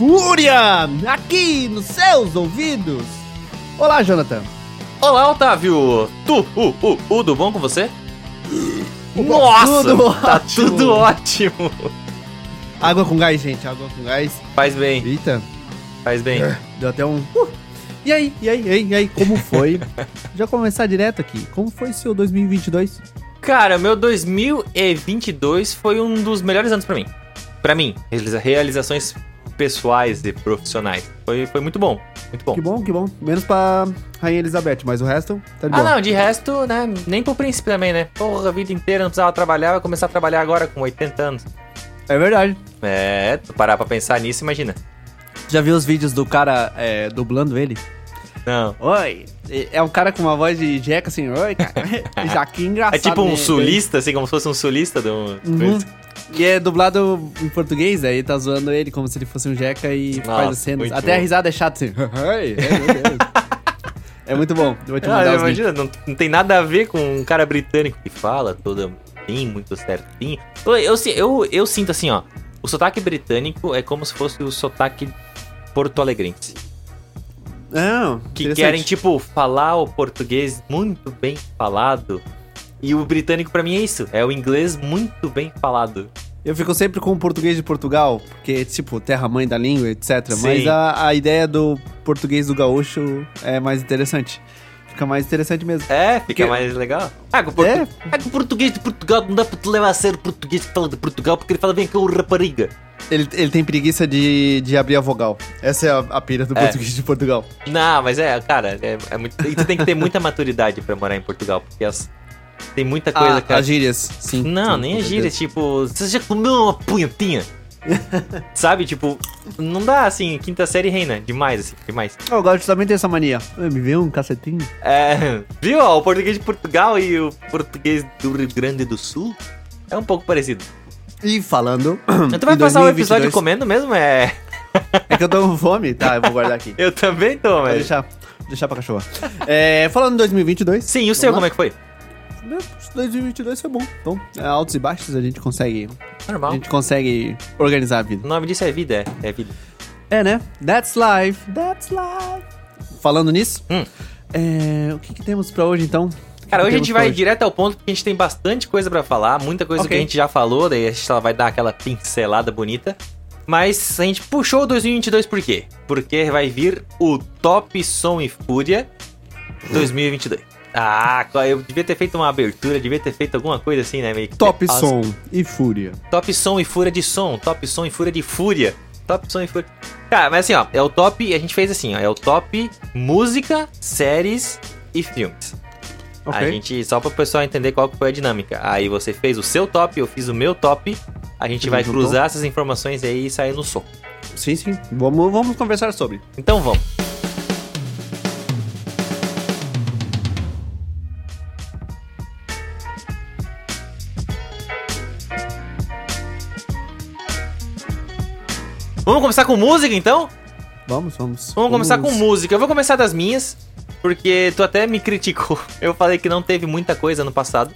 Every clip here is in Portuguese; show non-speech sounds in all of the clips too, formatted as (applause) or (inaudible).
Fúria! Aqui nos seus ouvidos. Olá, Jonathan. Olá, Otávio! Tu, uh, uh, tudo bom com você? Nossa! tudo tá ótimo. tudo ótimo! Água com gás, gente. Água com gás. Faz bem, Eita, faz bem. deu até um... Uh. E aí, e aí, e aí, e aí, como foi? (laughs) Já começar direto aqui. Como foi seu 2022? Cara, meu 2022 foi um dos melhores anos pra mim. Pra mim, realiza- realizações pessoais e profissionais. Foi, foi muito bom, muito bom. Que bom, que bom. Menos pra Rainha Elizabeth, mas o resto tá de Ah, boa. não, de resto, né? Nem pro príncipe também, né? Porra, a vida inteira não precisava trabalhar, vai começar a trabalhar agora com 80 anos. É verdade. É, tu parar pra pensar nisso, imagina. Já viu os vídeos do cara é, dublando ele? Não. Oi. É um cara com uma voz de jeca assim, oi, cara. (laughs) Já que engraçado. É tipo um né? sulista, assim, como se fosse um sulista do. Uhum. E é dublado em português, aí tá zoando ele como se ele fosse um jeca e Nossa, faz as cenas. Até a bom. risada é chata assim. (laughs) Ai, meu Deus. é muito bom. Eu vou te Ah, mandar links. imagina, não, não tem nada a ver com um cara britânico que fala todo bem, muito certinho. Eu, eu, eu, eu sinto assim, ó. O sotaque britânico é como se fosse o sotaque porto-alegrense. Não, Que interessante. querem, tipo, falar o português muito bem falado. E o britânico, pra mim, é isso. É o inglês muito bem falado. Eu fico sempre com o português de Portugal, porque, tipo, terra-mãe da língua, etc. Sim. Mas a, a ideia do português do gaúcho é mais interessante. Fica mais interessante mesmo. É, fica Porque- mais legal. Ah, com o, portu... É. ah, com o português de Portugal não dá pra te levar a sério o português que fala de Portugal, porque ele fala bem com o rapariga. Ele, ele tem preguiça de, de abrir a vogal. Essa é a, a pira do É. português de Portugal. Não, mas é, cara, é, é muito. E tu tem que ter muita maturidade pra morar em Portugal, porque as- tem muita coisa, Ah, cara. as gírias, sim. Não, sim, nem as gírias, tipo, você já comeu uma punhetinha? (laughs) Sabe, tipo, não dá assim, quinta série reina, demais, assim, demais. O gaúcho também tem essa mania. "Ah, Me vê um cacetinho. É, (laughs) viu? ó, O português de Portugal e o português do Rio Grande do Sul é um pouco parecido. E falando. Tu vai passar o 2022 episódio comendo mesmo? É. É que eu tô com fome. Tá, eu vou guardar aqui. (laughs) Eu também tô, Vou mas. deixar, deixar pra cachorra. É, falando em 2022. Sim, e o seu, Vamos como é que foi? Meu, 2022 foi bom. Então, é, altos e baixos a gente consegue. A Normal. gente consegue organizar a vida. O nome disso é vida, é, é vida. É, né? That's life. That's life. Falando nisso, Hum. é, o que, que temos pra hoje então? Cara, hoje a gente vai direto ao ponto porque a gente tem bastante coisa pra falar, muita coisa Ok. que a gente já falou, daí a gente só vai dar aquela pincelada bonita. Mas a gente puxou o 2022 por quê? Porque vai vir o Top Som e Fúria 2022. Ah, eu devia ter feito uma abertura, devia ter feito alguma coisa assim, né? Meio que Top As- som e fúria. Top Som e Fúria de Som, Top Som e Fúria de Fúria. Top Som e Fúria. Cara, mas assim, ó, é o top, a gente fez assim, ó, é o top música, séries e filmes. Ok. A gente, só para o pessoal entender qual que foi a dinâmica. Aí você fez o seu top, eu fiz o meu top. A gente vai cruzar essas informações aí e sair no som. Sim, sim. Vamos, vamos conversar sobre. Então vamos. Vamos começar com música então? Vamos, vamos. Vamos começar com música. Eu vou começar das minhas, porque tu até me criticou. (laughs) Eu falei que não teve muita coisa no passado.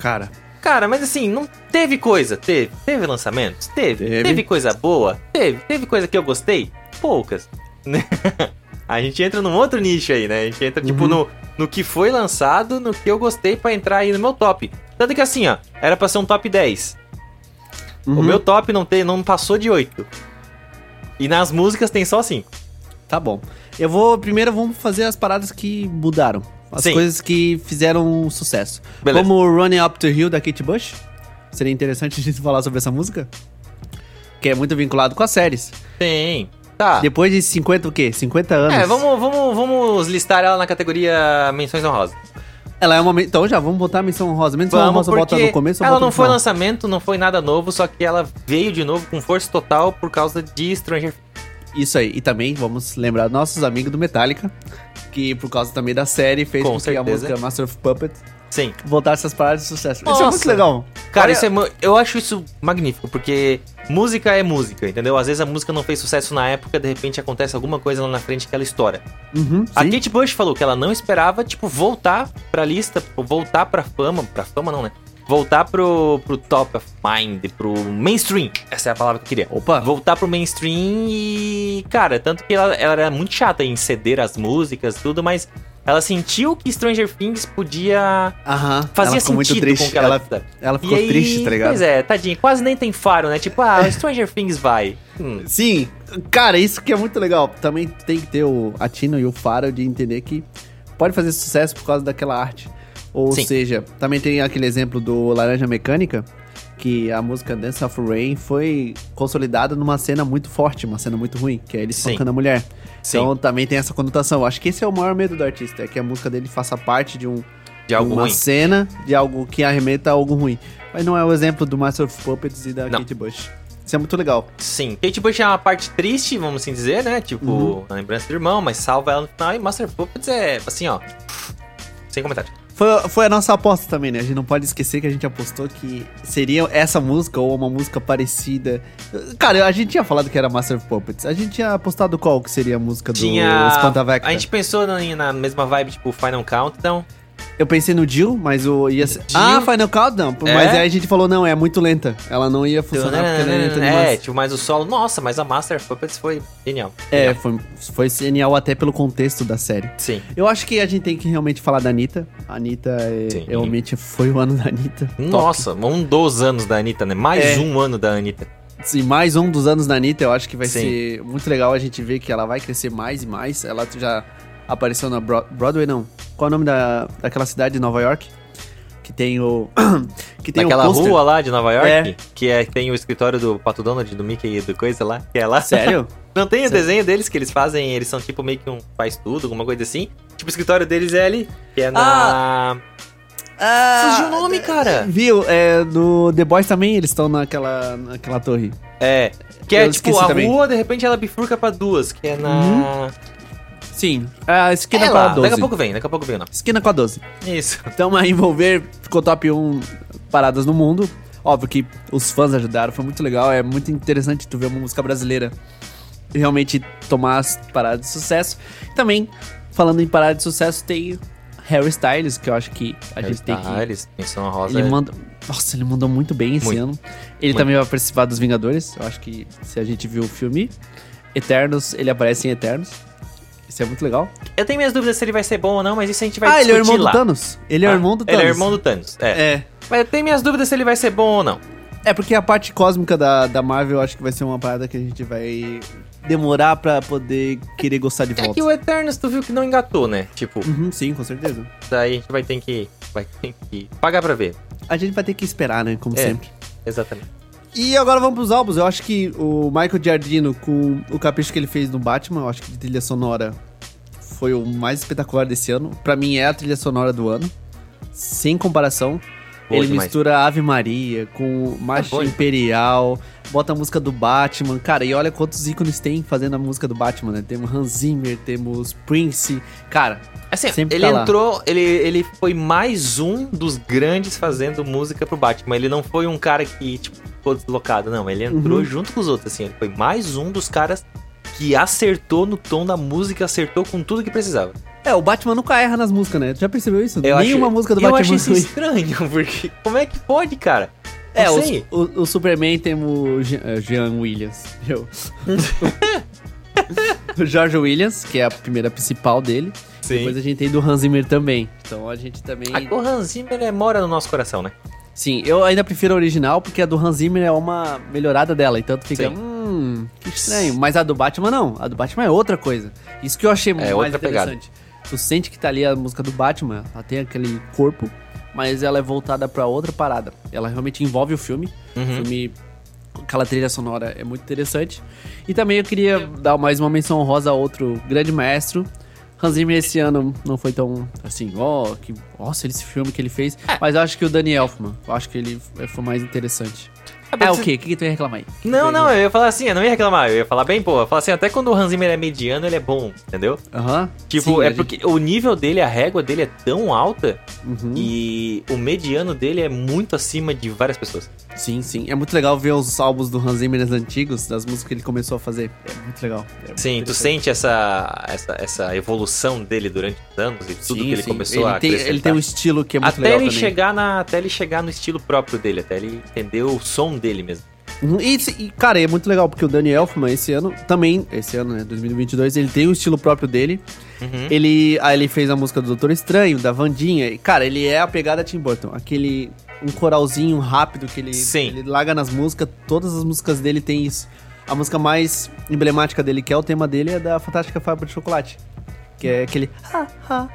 Cara, Cara, mas assim, não teve coisa. Teve. Teve lançamentos? Teve. Teve. Teve, coisa boa? Teve. Teve coisa que eu gostei? Poucas. (laughs) a gente entra num outro nicho aí, né? A gente entra, tipo, Uhum. no, no que foi lançado, no que eu gostei pra entrar aí no meu top. Tanto que assim, ó, era pra ser um top 10. O uhum, meu top não, tem, não passou de 8. E nas músicas tem só 5. Tá bom. Eu vou. Primeiro vamos fazer as paradas que mudaram. As Sim. coisas que fizeram sucesso. Beleza. Como Running Up the Hill da Kate Bush. Seria interessante (laughs) a gente falar sobre essa música. Que é muito vinculado com as séries. Tem. Tá. Depois de 50 o quê? 50 anos. É, vamos, vamos, vamos listar ela na categoria menções honrosas. Ela é uma. Então já, vamos botar a menção honrosa. Menção Vamos, honrosa bota no começo ou ela não foi final? lançamento, não foi nada novo, só que ela veio de novo com força total por causa de Stranger. Isso aí. E também vamos lembrar nossos amigos do Metallica. Que por causa também da série fez Com com, que a música Master of Puppets Sim. voltasse essas paradas de sucesso. Isso é Nossa. muito legal. Cara, Olha- isso é, eu acho isso magnífico, porque música é música, entendeu? Às vezes a música não fez sucesso na época, de repente acontece alguma coisa lá na frente que ela estoura. Uhum, A sim. Kate Bush falou que ela não esperava, tipo, voltar pra lista, voltar pra fama, pra fama não, né? voltar pro, pro top of mind, pro mainstream. Essa é a palavra que eu queria. Opa. Voltar pro mainstream e. Cara, tanto que ela, ela era muito chata em ceder as músicas, tudo, mas ela sentiu que Stranger Things podia. Aham. Fazia ela ficou muito sentido triste. com que ela- ela, ela ficou aí, triste, tá ligado? Pois é, tadinho, quase nem tem faro, né? Tipo, ah, Stranger Things vai. Hum, Sim, cara, isso que é muito legal. Também tem que ter o a Tino e o Faro de entender que pode fazer sucesso por causa daquela arte. Ou Sim. seja, também tem aquele exemplo do Laranja Mecânica, que a música Dance of Rain foi consolidada numa cena muito forte, uma cena muito ruim, que é ele tocando a mulher. Sim. Então também tem essa conotação. Eu Acho que esse é o maior medo do artista, é que a música dele faça parte de um de algo uma ruim. cena de algo que arremeta a algo ruim. Mas não é o exemplo do Master of Puppets e da Não. Kate Bush. Isso é muito legal. Sim, Kate Bush é uma parte triste, vamos assim dizer, né? Tipo, Uhum. a lembrança do irmão, mas salva ela no final. E Master of Puppets é assim, ó. Sem comentário. Foi, foi a nossa aposta também, né? A gente não pode esquecer que a gente apostou que seria essa música ou uma música parecida. Cara, a gente tinha falado que era Master of Puppets. A gente tinha apostado qual que seria a música do Tinha. A gente pensou na, na mesma vibe, tipo, Final Countdown. Eu pensei no Jill, mas o ia ser... Jill? Ah, Final Countdown. É? Mas aí a gente falou, não, é muito lenta. Ela não ia funcionar porque ela é lenta É, tipo, mas o solo. Nossa, mas a Master of Puppets foi genial. É, foi, foi genial até pelo contexto da série. Sim. Eu acho que a gente tem que realmente falar da Anitta. A Anitta é, Sim. realmente foi o ano da Anitta. Top. Nossa, um dos anos da Anitta, né? Mais É. um ano da Anitta. Sim, mais um dos anos da Anitta, eu acho que vai Sim. ser muito legal a gente ver que ela vai crescer mais e mais. Ela já apareceu na Bro- Broadway, não. Qual é o nome da, daquela cidade de Nova York? Que tem o. (coughs) que tem Naquela o pôster. rua lá de Nova York, É. que é, tem o escritório do Pato Donald, do Mickey e do coisa lá, que é lá. Sério? (laughs) Não tem o Sério? desenho deles que eles fazem, eles são tipo meio que um faz tudo, alguma coisa assim. Tipo, o escritório deles é ali, que é na. Ah, Fugiu o nome, cara. Viu? É, no The Boys também eles estão naquela, naquela torre. É. Que é Eu tipo, a também. rua, de repente ela bifurca pra duas, que é na. Sim. A esquina é com a lá, 12. daqui a pouco vem, daqui a pouco vem o nome. Esquina com a 12. Isso. Então a Envolver ficou top 1 paradas no mundo. Óbvio que os fãs ajudaram, foi muito legal. É muito interessante tu ver uma música brasileira realmente tomar as paradas de sucesso. Também, falando em paradas de sucesso, tem Harry Styles, que eu acho que a gente tem que. Eles, menção a rosa. Ele é- manda. Nossa, ele mandou muito bem esse Muito. ano. Ele Muito. também vai participar dos Vingadores. Eu acho que se a gente viu o filme Eternos, ele aparece em Eternos. Isso é muito legal. Eu tenho minhas dúvidas se ele vai ser bom ou não, mas isso a gente vai ah, ele é o discutir irmão lá. do Thanos. Ele é o Ah, irmão do Thanos. Ele é o irmão do Thanos. É. É. Mas eu tenho minhas dúvidas se ele vai ser bom ou não. É porque a parte cósmica da, da Marvel eu acho que vai ser uma parada que a gente vai demorar pra poder querer gostar de É volta. que o Eternos tu viu que não engatou, né? Tipo, Uhum, sim, com certeza. daí a gente vai ter que. Vai ter que pagar pra ver. A gente vai ter que esperar, né? Como É. sempre. Exatamente. E agora vamos pros álbuns. Eu acho que o Michael Giardino, com o capricho que ele fez no Batman, eu acho que de trilha sonora foi o mais espetacular desse ano. Pra mim é a trilha sonora do ano. Sem comparação. Boa ele demais. mistura Ave Maria com Marcha boa. Imperial, bota a música do Batman. Cara, e olha quantos ícones tem fazendo a música do Batman, né? Temos Hans Zimmer, temos Prince. Cara, Assim, Sempre ele tá lá. entrou, ele, ele foi mais um dos grandes fazendo música pro Batman. Ele não foi um cara que, tipo, ficou deslocado, não. Ele entrou Uhum. junto com os outros, assim. Ele foi mais um dos caras que acertou no tom da música, acertou com tudo que precisava. é, o Batman nunca erra nas músicas, né? Tu já percebeu isso? Eu Nenhuma acho- música do eu Batman acho isso ruim. estranho, (laughs) porque como é que pode, cara? É, o, o, o Superman temos o Jean, Jean Williams. Eu. (laughs) o George Williams, que é a primeira principal dele. Depois a gente tem do Hans Zimmer também. Então a gente também. A o Hans Zimmer é, mora no nosso coração, né? Sim, eu ainda prefiro a original porque a do Hans Zimmer é uma melhorada dela. Então tu fica, Sim. hum, que estranho. Mas a do Batman não. A do Batman é outra coisa. Isso que eu achei mais É pegada. interessante. Tu sente que tá ali a música do Batman, ela tem aquele corpo, mas ela é voltada pra outra parada. Ela realmente envolve o filme. O Uhum. filme, aquela trilha sonora é muito interessante. E também eu queria dar mais uma menção honrosa a outro grande maestro. Hans Zimmer esse ano não foi tão assim, ó, que, nossa, esse filme que ele fez. É. Mas eu acho que o Danny Elfman, eu acho que ele foi mais interessante. É o quê? O que, que tu ia reclamar aí? Não, não, eu ia falar assim, eu não ia reclamar, eu ia falar bem, pô, eu ia falar assim, até quando o Hans Zimmer é mediano, ele é bom, entendeu? Aham. Tipo, Sim, é gente- porque o nível dele, a régua dele é tão alta Uhum. e o mediano dele é muito acima de várias pessoas. Sim, sim. É muito legal ver os álbuns do Hans Zimmer antigos, das músicas que ele começou a fazer. É muito legal. É muito Sim, tu sente essa, essa, essa evolução dele durante os anos e tudo Sim, que ele sim. começou ele a tem. Ele tem um estilo que é muito até legal ele também. chegar na até ele chegar no estilo próprio dele, até ele entender o som dele mesmo. E, e, cara, é muito legal, porque o Danny Elfman, esse ano, também, esse ano, né, 2022, ele tem um estilo próprio dele. Uhum. Ele, aí ele fez a música do Doutor Estranho, da Vandinha. E, cara, ele é a pegada Tim Burton. Aquele, um coralzinho rápido que ele, Sim. ele larga nas músicas. Todas as músicas dele tem isso. A música mais emblemática dele, que é o tema dele, é da Fantástica Fábrica de Chocolate. Que é aquele... ha, ha,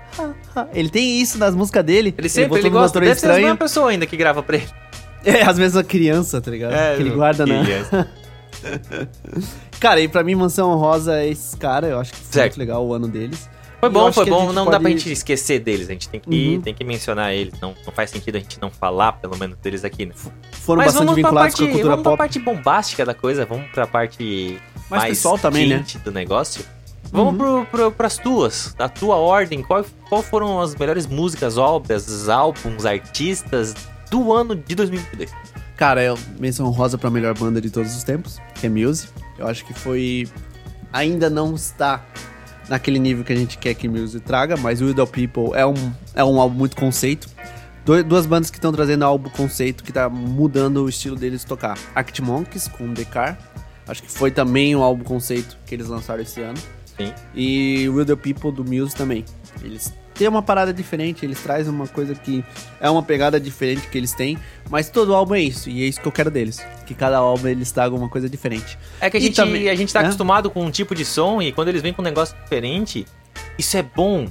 ha. Ele tem isso nas músicas dele. Ele sempre ele no gosta, deve ser a mesma pessoa ainda que grava pra ele. É, às vezes a criança, tá ligado? que ele guarda criança. (laughs) Cara, e pra mim, Mansão Rosa é esse cara. Eu acho que foi Certo. muito legal o ano deles. Foi bom, foi bom. Não dá pode- pra gente esquecer deles. A gente tem que, Uhum. tem que mencionar eles. Não, não faz sentido a gente não falar, pelo menos, deles aqui, né? Foram Mas bastante vamos pra, vinculados parte, com a cultura vamos pra pop. parte bombástica da coisa. Vamos pra parte Mais mais pessoal também, né? do negócio. Vamos Uhum. pro, pro, pras tuas, da tua ordem. Qual, qual foram as melhores músicas, obras, álbuns, artistas do ano de 2022? Cara, eu menção rosa pra melhor banda de todos os tempos, que é Muse. Eu acho que foi. Ainda não está naquele nível que a gente quer que Muse traga, mas Widow People é um, é um álbum muito conceito. Du- Duas bandas que estão trazendo álbum conceito que tá mudando o estilo deles de tocar. Arctic Monkeys com The Car. Acho que foi também um álbum conceito que eles lançaram esse ano. Sim. E Will the People do Muse também. Eles têm uma parada diferente, eles trazem uma coisa que é uma pegada diferente que eles têm, mas todo álbum é isso, e é isso que eu quero deles. Que cada álbum eles tragam uma coisa diferente. É que a E gente, também- a gente tá né? acostumado com um tipo de som e quando eles vêm com um negócio diferente, isso é bom.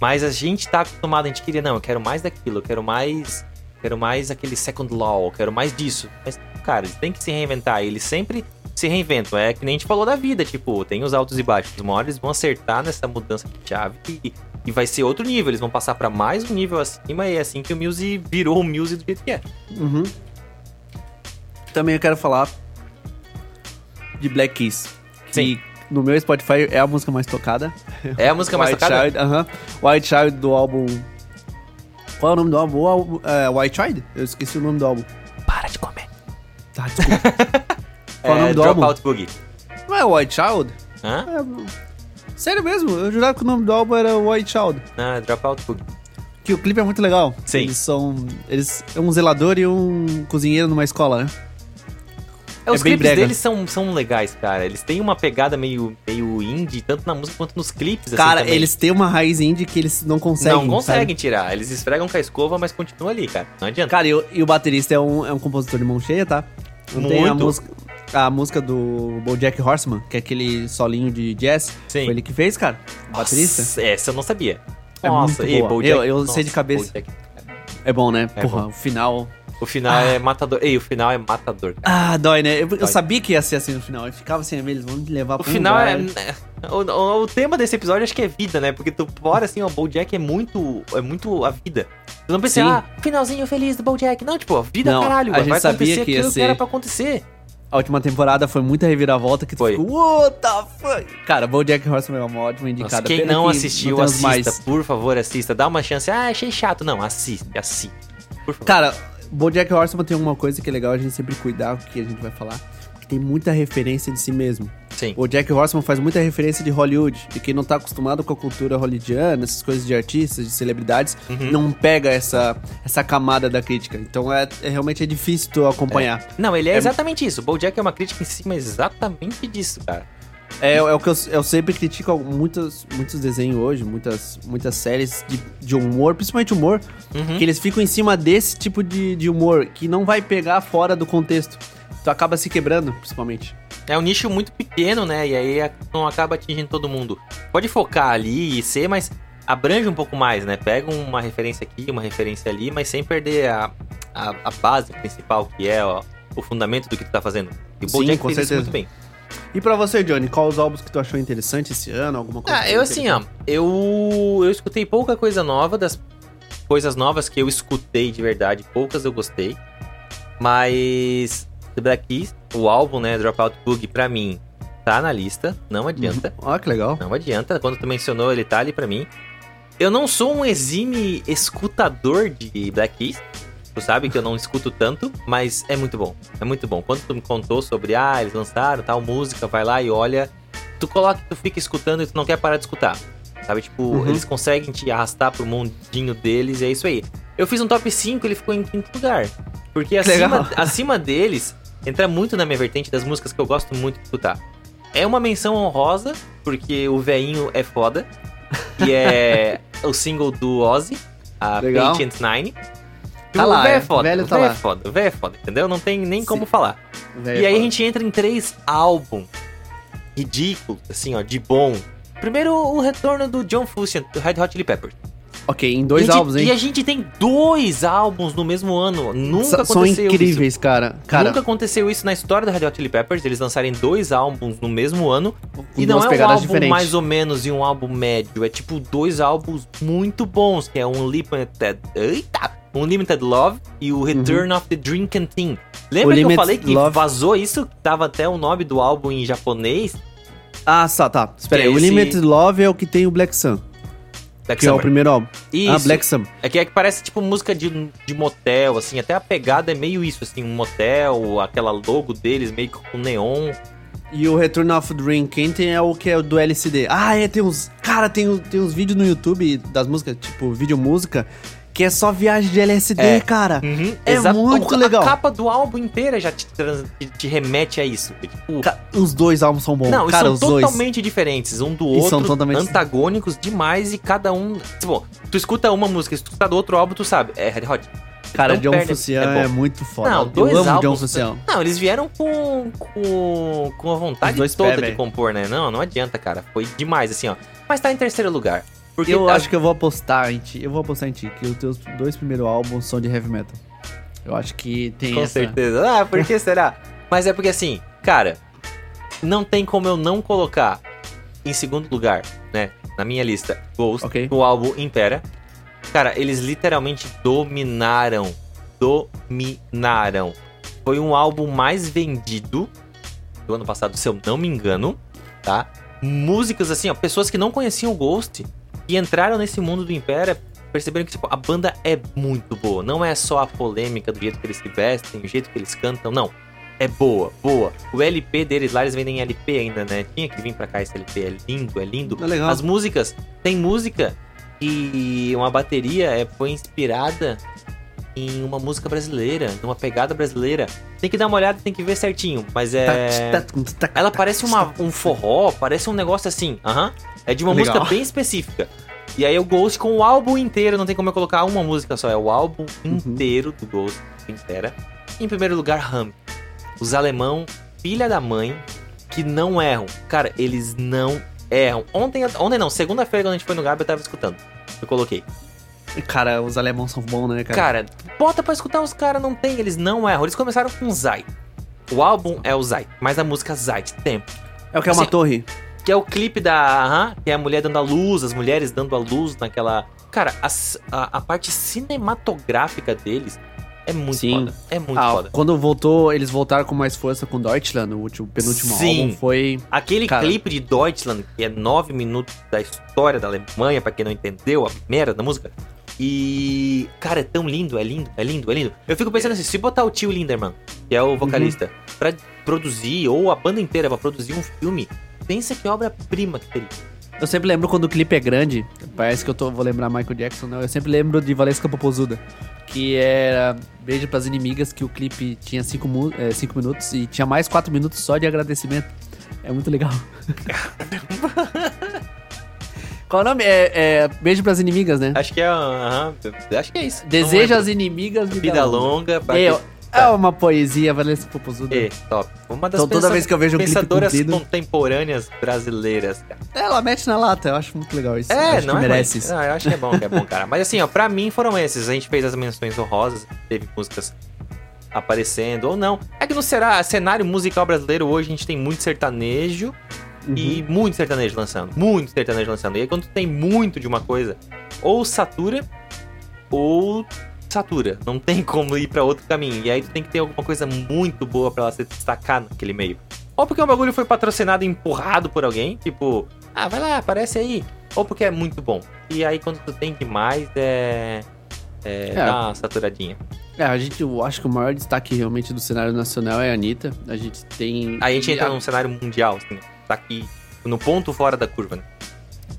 Mas a gente tá acostumado, a gente queria, não, eu quero mais daquilo, eu quero mais. Quero mais aquele second law, eu quero mais disso. Mas, cara, eles têm que se reinventar. e Eles sempre se reinventam. É que nem a gente falou da vida, tipo, tem os altos e baixos. Hora eles vão acertar nessa mudança de chave e, e vai ser outro nível. Eles vão passar pra mais um nível acima e é assim que o Muse virou o Muse do jeito que é. Uhum. Também eu quero falar de Black Keys. Sim. Que no meu Spotify é a música mais tocada. É a música mais White tocada? Child, aham. White Child do álbum. Qual é o nome do álbum? O álbum é, White Child? Eu esqueci o nome do álbum. Para de comer. Tá, desculpa. (laughs) Qual é o nome do álbum? Dropout Boogie. Não é White Child? Hã? É, Sério mesmo, eu jurava que o nome do álbum era White Child. É Dropout Boogie. Que o clipe é muito legal. Sim. Eles são. Eles é um zelador e um cozinheiro numa escola, né? É, os bem clipes brega. deles são, são legais, cara. Eles têm uma pegada meio, meio indie, tanto na música quanto nos clipes. assim, Cara, também. eles têm uma raiz indie que eles não conseguem. não conseguem sabe? tirar. Eles esfregam com a escova, mas continuam ali, cara. Não adianta. Cara, e o, e o baterista é um, é um compositor de mão cheia, tá? Não tem a Muito. música, a música do Bojack Horseman, que é aquele solinho de jazz. Sim. Foi ele que fez, cara. O baterista. Nossa, essa eu não sabia. É Nossa, muito e boa. Bojack- Eu- eu sei de nossa, cabeça. Bojack. É bom, né? É Porra, bom. o final. O final Ah. é matador. Ei, o final é matador, cara. Ah, dói, né? Eu, eu Dói. sabia que ia ser assim no final. Eu ficava assim, eles vão me levar O pra um final lugar. é. O, o- o tema desse episódio acho que é vida, né? Porque tu bora assim, o Bojack é muito. É muito a vida. Tu não pensa, Sim. ah, finalzinho feliz do Bojack. Não, tipo, a vida Não, caralho. a gente vai sabia acontecer que ia aquilo que ser- era pra acontecer. A última temporada foi muita reviravolta que tu Foi. ficou, what the fuck? Cara, Bojack Horseman é uma ótima Nossa, indicada. quem Pena não que assistiu, não assista. mais. Por favor, assista. Dá uma chance. Ah, achei chato. Não, assiste, assiste. Por favor. Cara, Bojack Horseman tem uma coisa que é legal a gente sempre cuidar o que a gente vai falar. Que tem muita referência de si mesmo. Sim. O Jack Horseman faz muita referência de Hollywood. E quem não tá acostumado com a cultura hollywoodiana, essas coisas de artistas, de celebridades, Uhum. não pega essa, essa camada da crítica. Então é, é- realmente é difícil tu acompanhar. Não, ele é, É- exatamente isso. O Bojack é uma crítica em cima exatamente disso, cara. É, é o que eu, eu sempre critico muitos, muitos desenhos hoje, muitas, muitas séries de, de humor, principalmente humor, Uhum. que eles ficam em cima desse tipo de, de humor, que não vai pegar fora do contexto. Tu acaba se quebrando, principalmente. É um nicho muito pequeno, né? E aí não acaba atingindo todo mundo. Pode focar ali e ser, mas abrange um pouco mais, né? Pega uma referência aqui, uma referência ali, mas sem perder a, a, a base principal, que é ó, o fundamento do que tu tá fazendo. E o Sim, Bojack com certeza. muito bem. E pra você, Johnny, qual os álbuns que tu achou interessante esse ano? Alguma coisa? Ah, eu assim, ó, eu, eu escutei pouca coisa nova, das coisas novas que eu escutei de verdade, poucas eu gostei. Mas The Black Keys, o álbum, né, Dropout Boogie, pra mim, tá na lista, não adianta. Ó, que legal. Não adianta, quando tu mencionou, ele tá ali pra mim. Eu não sou um exime escutador de Black Keys, Tu sabe que eu não escuto tanto, mas é muito bom. É muito bom. Quando tu me contou sobre, ah, eles lançaram tal música, vai lá e olha. Tu coloca, tu fica escutando e tu não quer parar de escutar. Sabe? Tipo, Uhum. eles conseguem te arrastar pro mundinho deles e é isso aí. Eu fiz um top 5 ele ficou em quinto lugar. Porque Que acima, (laughs) acima deles, entra muito na minha vertente das músicas que eu gosto muito de escutar. É uma menção honrosa, porque o veinho é foda. E é (laughs) o single do Ozzy, a Legal. Patient Nine. Tá o lá, véio é. é foda, Velho o tá velho é lá. foda, o velho é foda, entendeu? Não tem nem como Sim. falar. Velho, E aí a foda. gente entra em três álbuns ridículos, assim, ó, de bom. Primeiro, o retorno do John Frusciante, do Red Hot Chili Peppers. Ok, em dois gente- álbuns, hein? E a gente tem dois álbuns no mesmo ano. Nunca Sa- aconteceu São isso. incríveis, cara. Cara, Nunca aconteceu isso na história do Red Hot Chili Peppers, eles lançarem dois álbuns no mesmo ano. E não é um álbum diferentes. mais ou menos e um álbum médio. É tipo dois álbuns muito bons, que é um Limited. Eita! Um Limited Love e o Return of the Dream Canteen. Lembra O que eu falei que Love- vazou isso? Tava até o nome do álbum em japonês? Ah, só, tá. Espera aí. é O esse- Limited Love é o que tem o Black Sun, Black que é o Summer. primeiro álbum. Isso. Ah, Black Sun. É que, é que parece tipo música de, de motel, assim. Até a pegada é meio isso, assim. Um motel, aquela logo deles meio que com neon. E o Return of Dream Canteen é o que é do LCD. Ah, é, tem uns... Cara, tem, uns- tem uns vídeos no YouTube das músicas, tipo, vídeo música, que é só viagem de LSD, É. cara. Uhum, É exato. muito A legal. capa do álbum inteira já te, trans- te- te remete a isso. Tipo, Ca- Os dois álbuns são bons. Não, e cara, são os dois. totalmente diferentes, um do E outro, são totalmente- antagônicos demais e cada um. Tipo, tu escuta uma música, se tu escuta do outro álbum, tu sabe, é Red Hot. Cara, Não John perde, Frucian é é, muito foda. Não, Eu dois amo álbuns. John Frucian. Não, eles vieram com, com, com a vontade toda pé, de compor, né? Não, não adianta, cara. Foi demais, assim, ó. Mas tá em terceiro lugar. Porque Eu a- acho que eu vou apostar em ti. Eu vou apostar em ti, que os teus dois primeiros álbuns são de heavy metal. Eu acho que tem Com essa... certeza. Ah, por que será? Mas é porque assim, cara, não tem como eu não colocar em segundo lugar, né? Na minha lista, Ghost, Ok. o álbum Impera. Cara, eles literalmente dominaram. Dominaram. Foi um álbum mais vendido do ano passado, se eu não me engano, tá? Músicas assim, ó, pessoas que não conheciam o Ghost e entraram nesse mundo do Impera perceberam que tipo, a banda é muito boa. Não é só a polêmica do jeito que eles se vestem, do jeito que eles cantam, não. É boa, boa. O LP deles lá, eles vendem LP ainda, né? Tinha que vir pra cá esse LP. É lindo, é lindo. É legal. As músicas, tem música e uma bateria é, foi inspirada em uma música brasileira, numa pegada brasileira. Tem que dar uma olhada, tem que ver certinho, mas é. Ela parece uma, um forró, parece um negócio assim. Aham. É de uma Legal. música bem específica. E aí o Ghost com o álbum inteiro, não tem como eu colocar uma música só, é o álbum Uhum. inteiro do Ghost inteira. Em primeiro lugar, Hum. Os alemão, filha da mãe, que não erram. Cara, eles não erram. Ontem, ontem não, segunda-feira quando a gente foi no Gabi, eu tava escutando. Eu coloquei. Cara, os alemãos são bons, né, cara? Cara, bota pra escutar os caras, não tem, eles não erram. Eles começaram com Zai. O álbum é o Zai, mas a música Zai, Tempo. é o que é uma assim, torre. Que é o clipe da. aham, que é a mulher dando a luz, as mulheres dando a luz naquela. Cara, as- a, a parte cinematográfica deles é muito Sim. foda. É muito Ah, foda. quando voltou, eles voltaram com mais força com Deutschland, o último, penúltimo Sim. álbum, foi... Aquele Cara. clipe de Deutschland, que é nove minutos da história da Alemanha, pra quem não entendeu a merda da música. E. Cara, é tão lindo, é lindo, é lindo, é lindo. Eu fico pensando assim, se botar o tio Linderman, que é o vocalista, pra produzir, ou a banda inteira pra produzir um filme, pensa que obra-prima que teria. Eu sempre lembro quando o clipe é grande, parece que eu tô, vou lembrar Michael Jackson, não, eu sempre lembro de Valesca Popozuda, que era Beijo pras Inimigas, que o clipe tinha 5 minutos e tinha mais 4 minutos só de agradecimento. É muito legal. (laughs) Qual o nome? É, é Beijo pras Inimigas, né? Acho que é. aham, acho que é isso. Deseja as inimigas lembro. vida longa. pra É, é uma poesia, Valesca Popozuda. É, top. Uma das Então toda vez que eu vejo um pensadoras contemporâneas brasileiras, cara. Ela mete na lata, eu acho muito legal isso. É, acho não que é merece isso. Não, eu acho que é bom, que é bom, (laughs) cara. Mas assim, ó, pra mim foram esses. A gente fez as menções honrosas, teve músicas aparecendo ou não. É que no será, cenário musical brasileiro hoje a gente tem muito sertanejo e Uhum. muito sertanejo lançando. Muito sertanejo lançando. E aí quando tem muito de uma coisa, ou satura, ou satura. Não tem como ir pra outro caminho. E aí tu tem que ter alguma coisa muito boa pra ela se destacar naquele meio. Ou porque o bagulho foi patrocinado e empurrado por alguém, tipo, ah, vai lá, aparece aí. Ou porque é muito bom. E aí quando tu tem demais, é. É, É. dá uma saturadinha. É, a gente, eu acho que o maior destaque realmente do cenário nacional é a Anitta. A gente tem. Aí a gente entra e, num cenário mundial, assim, tá aqui no ponto fora da curva, né?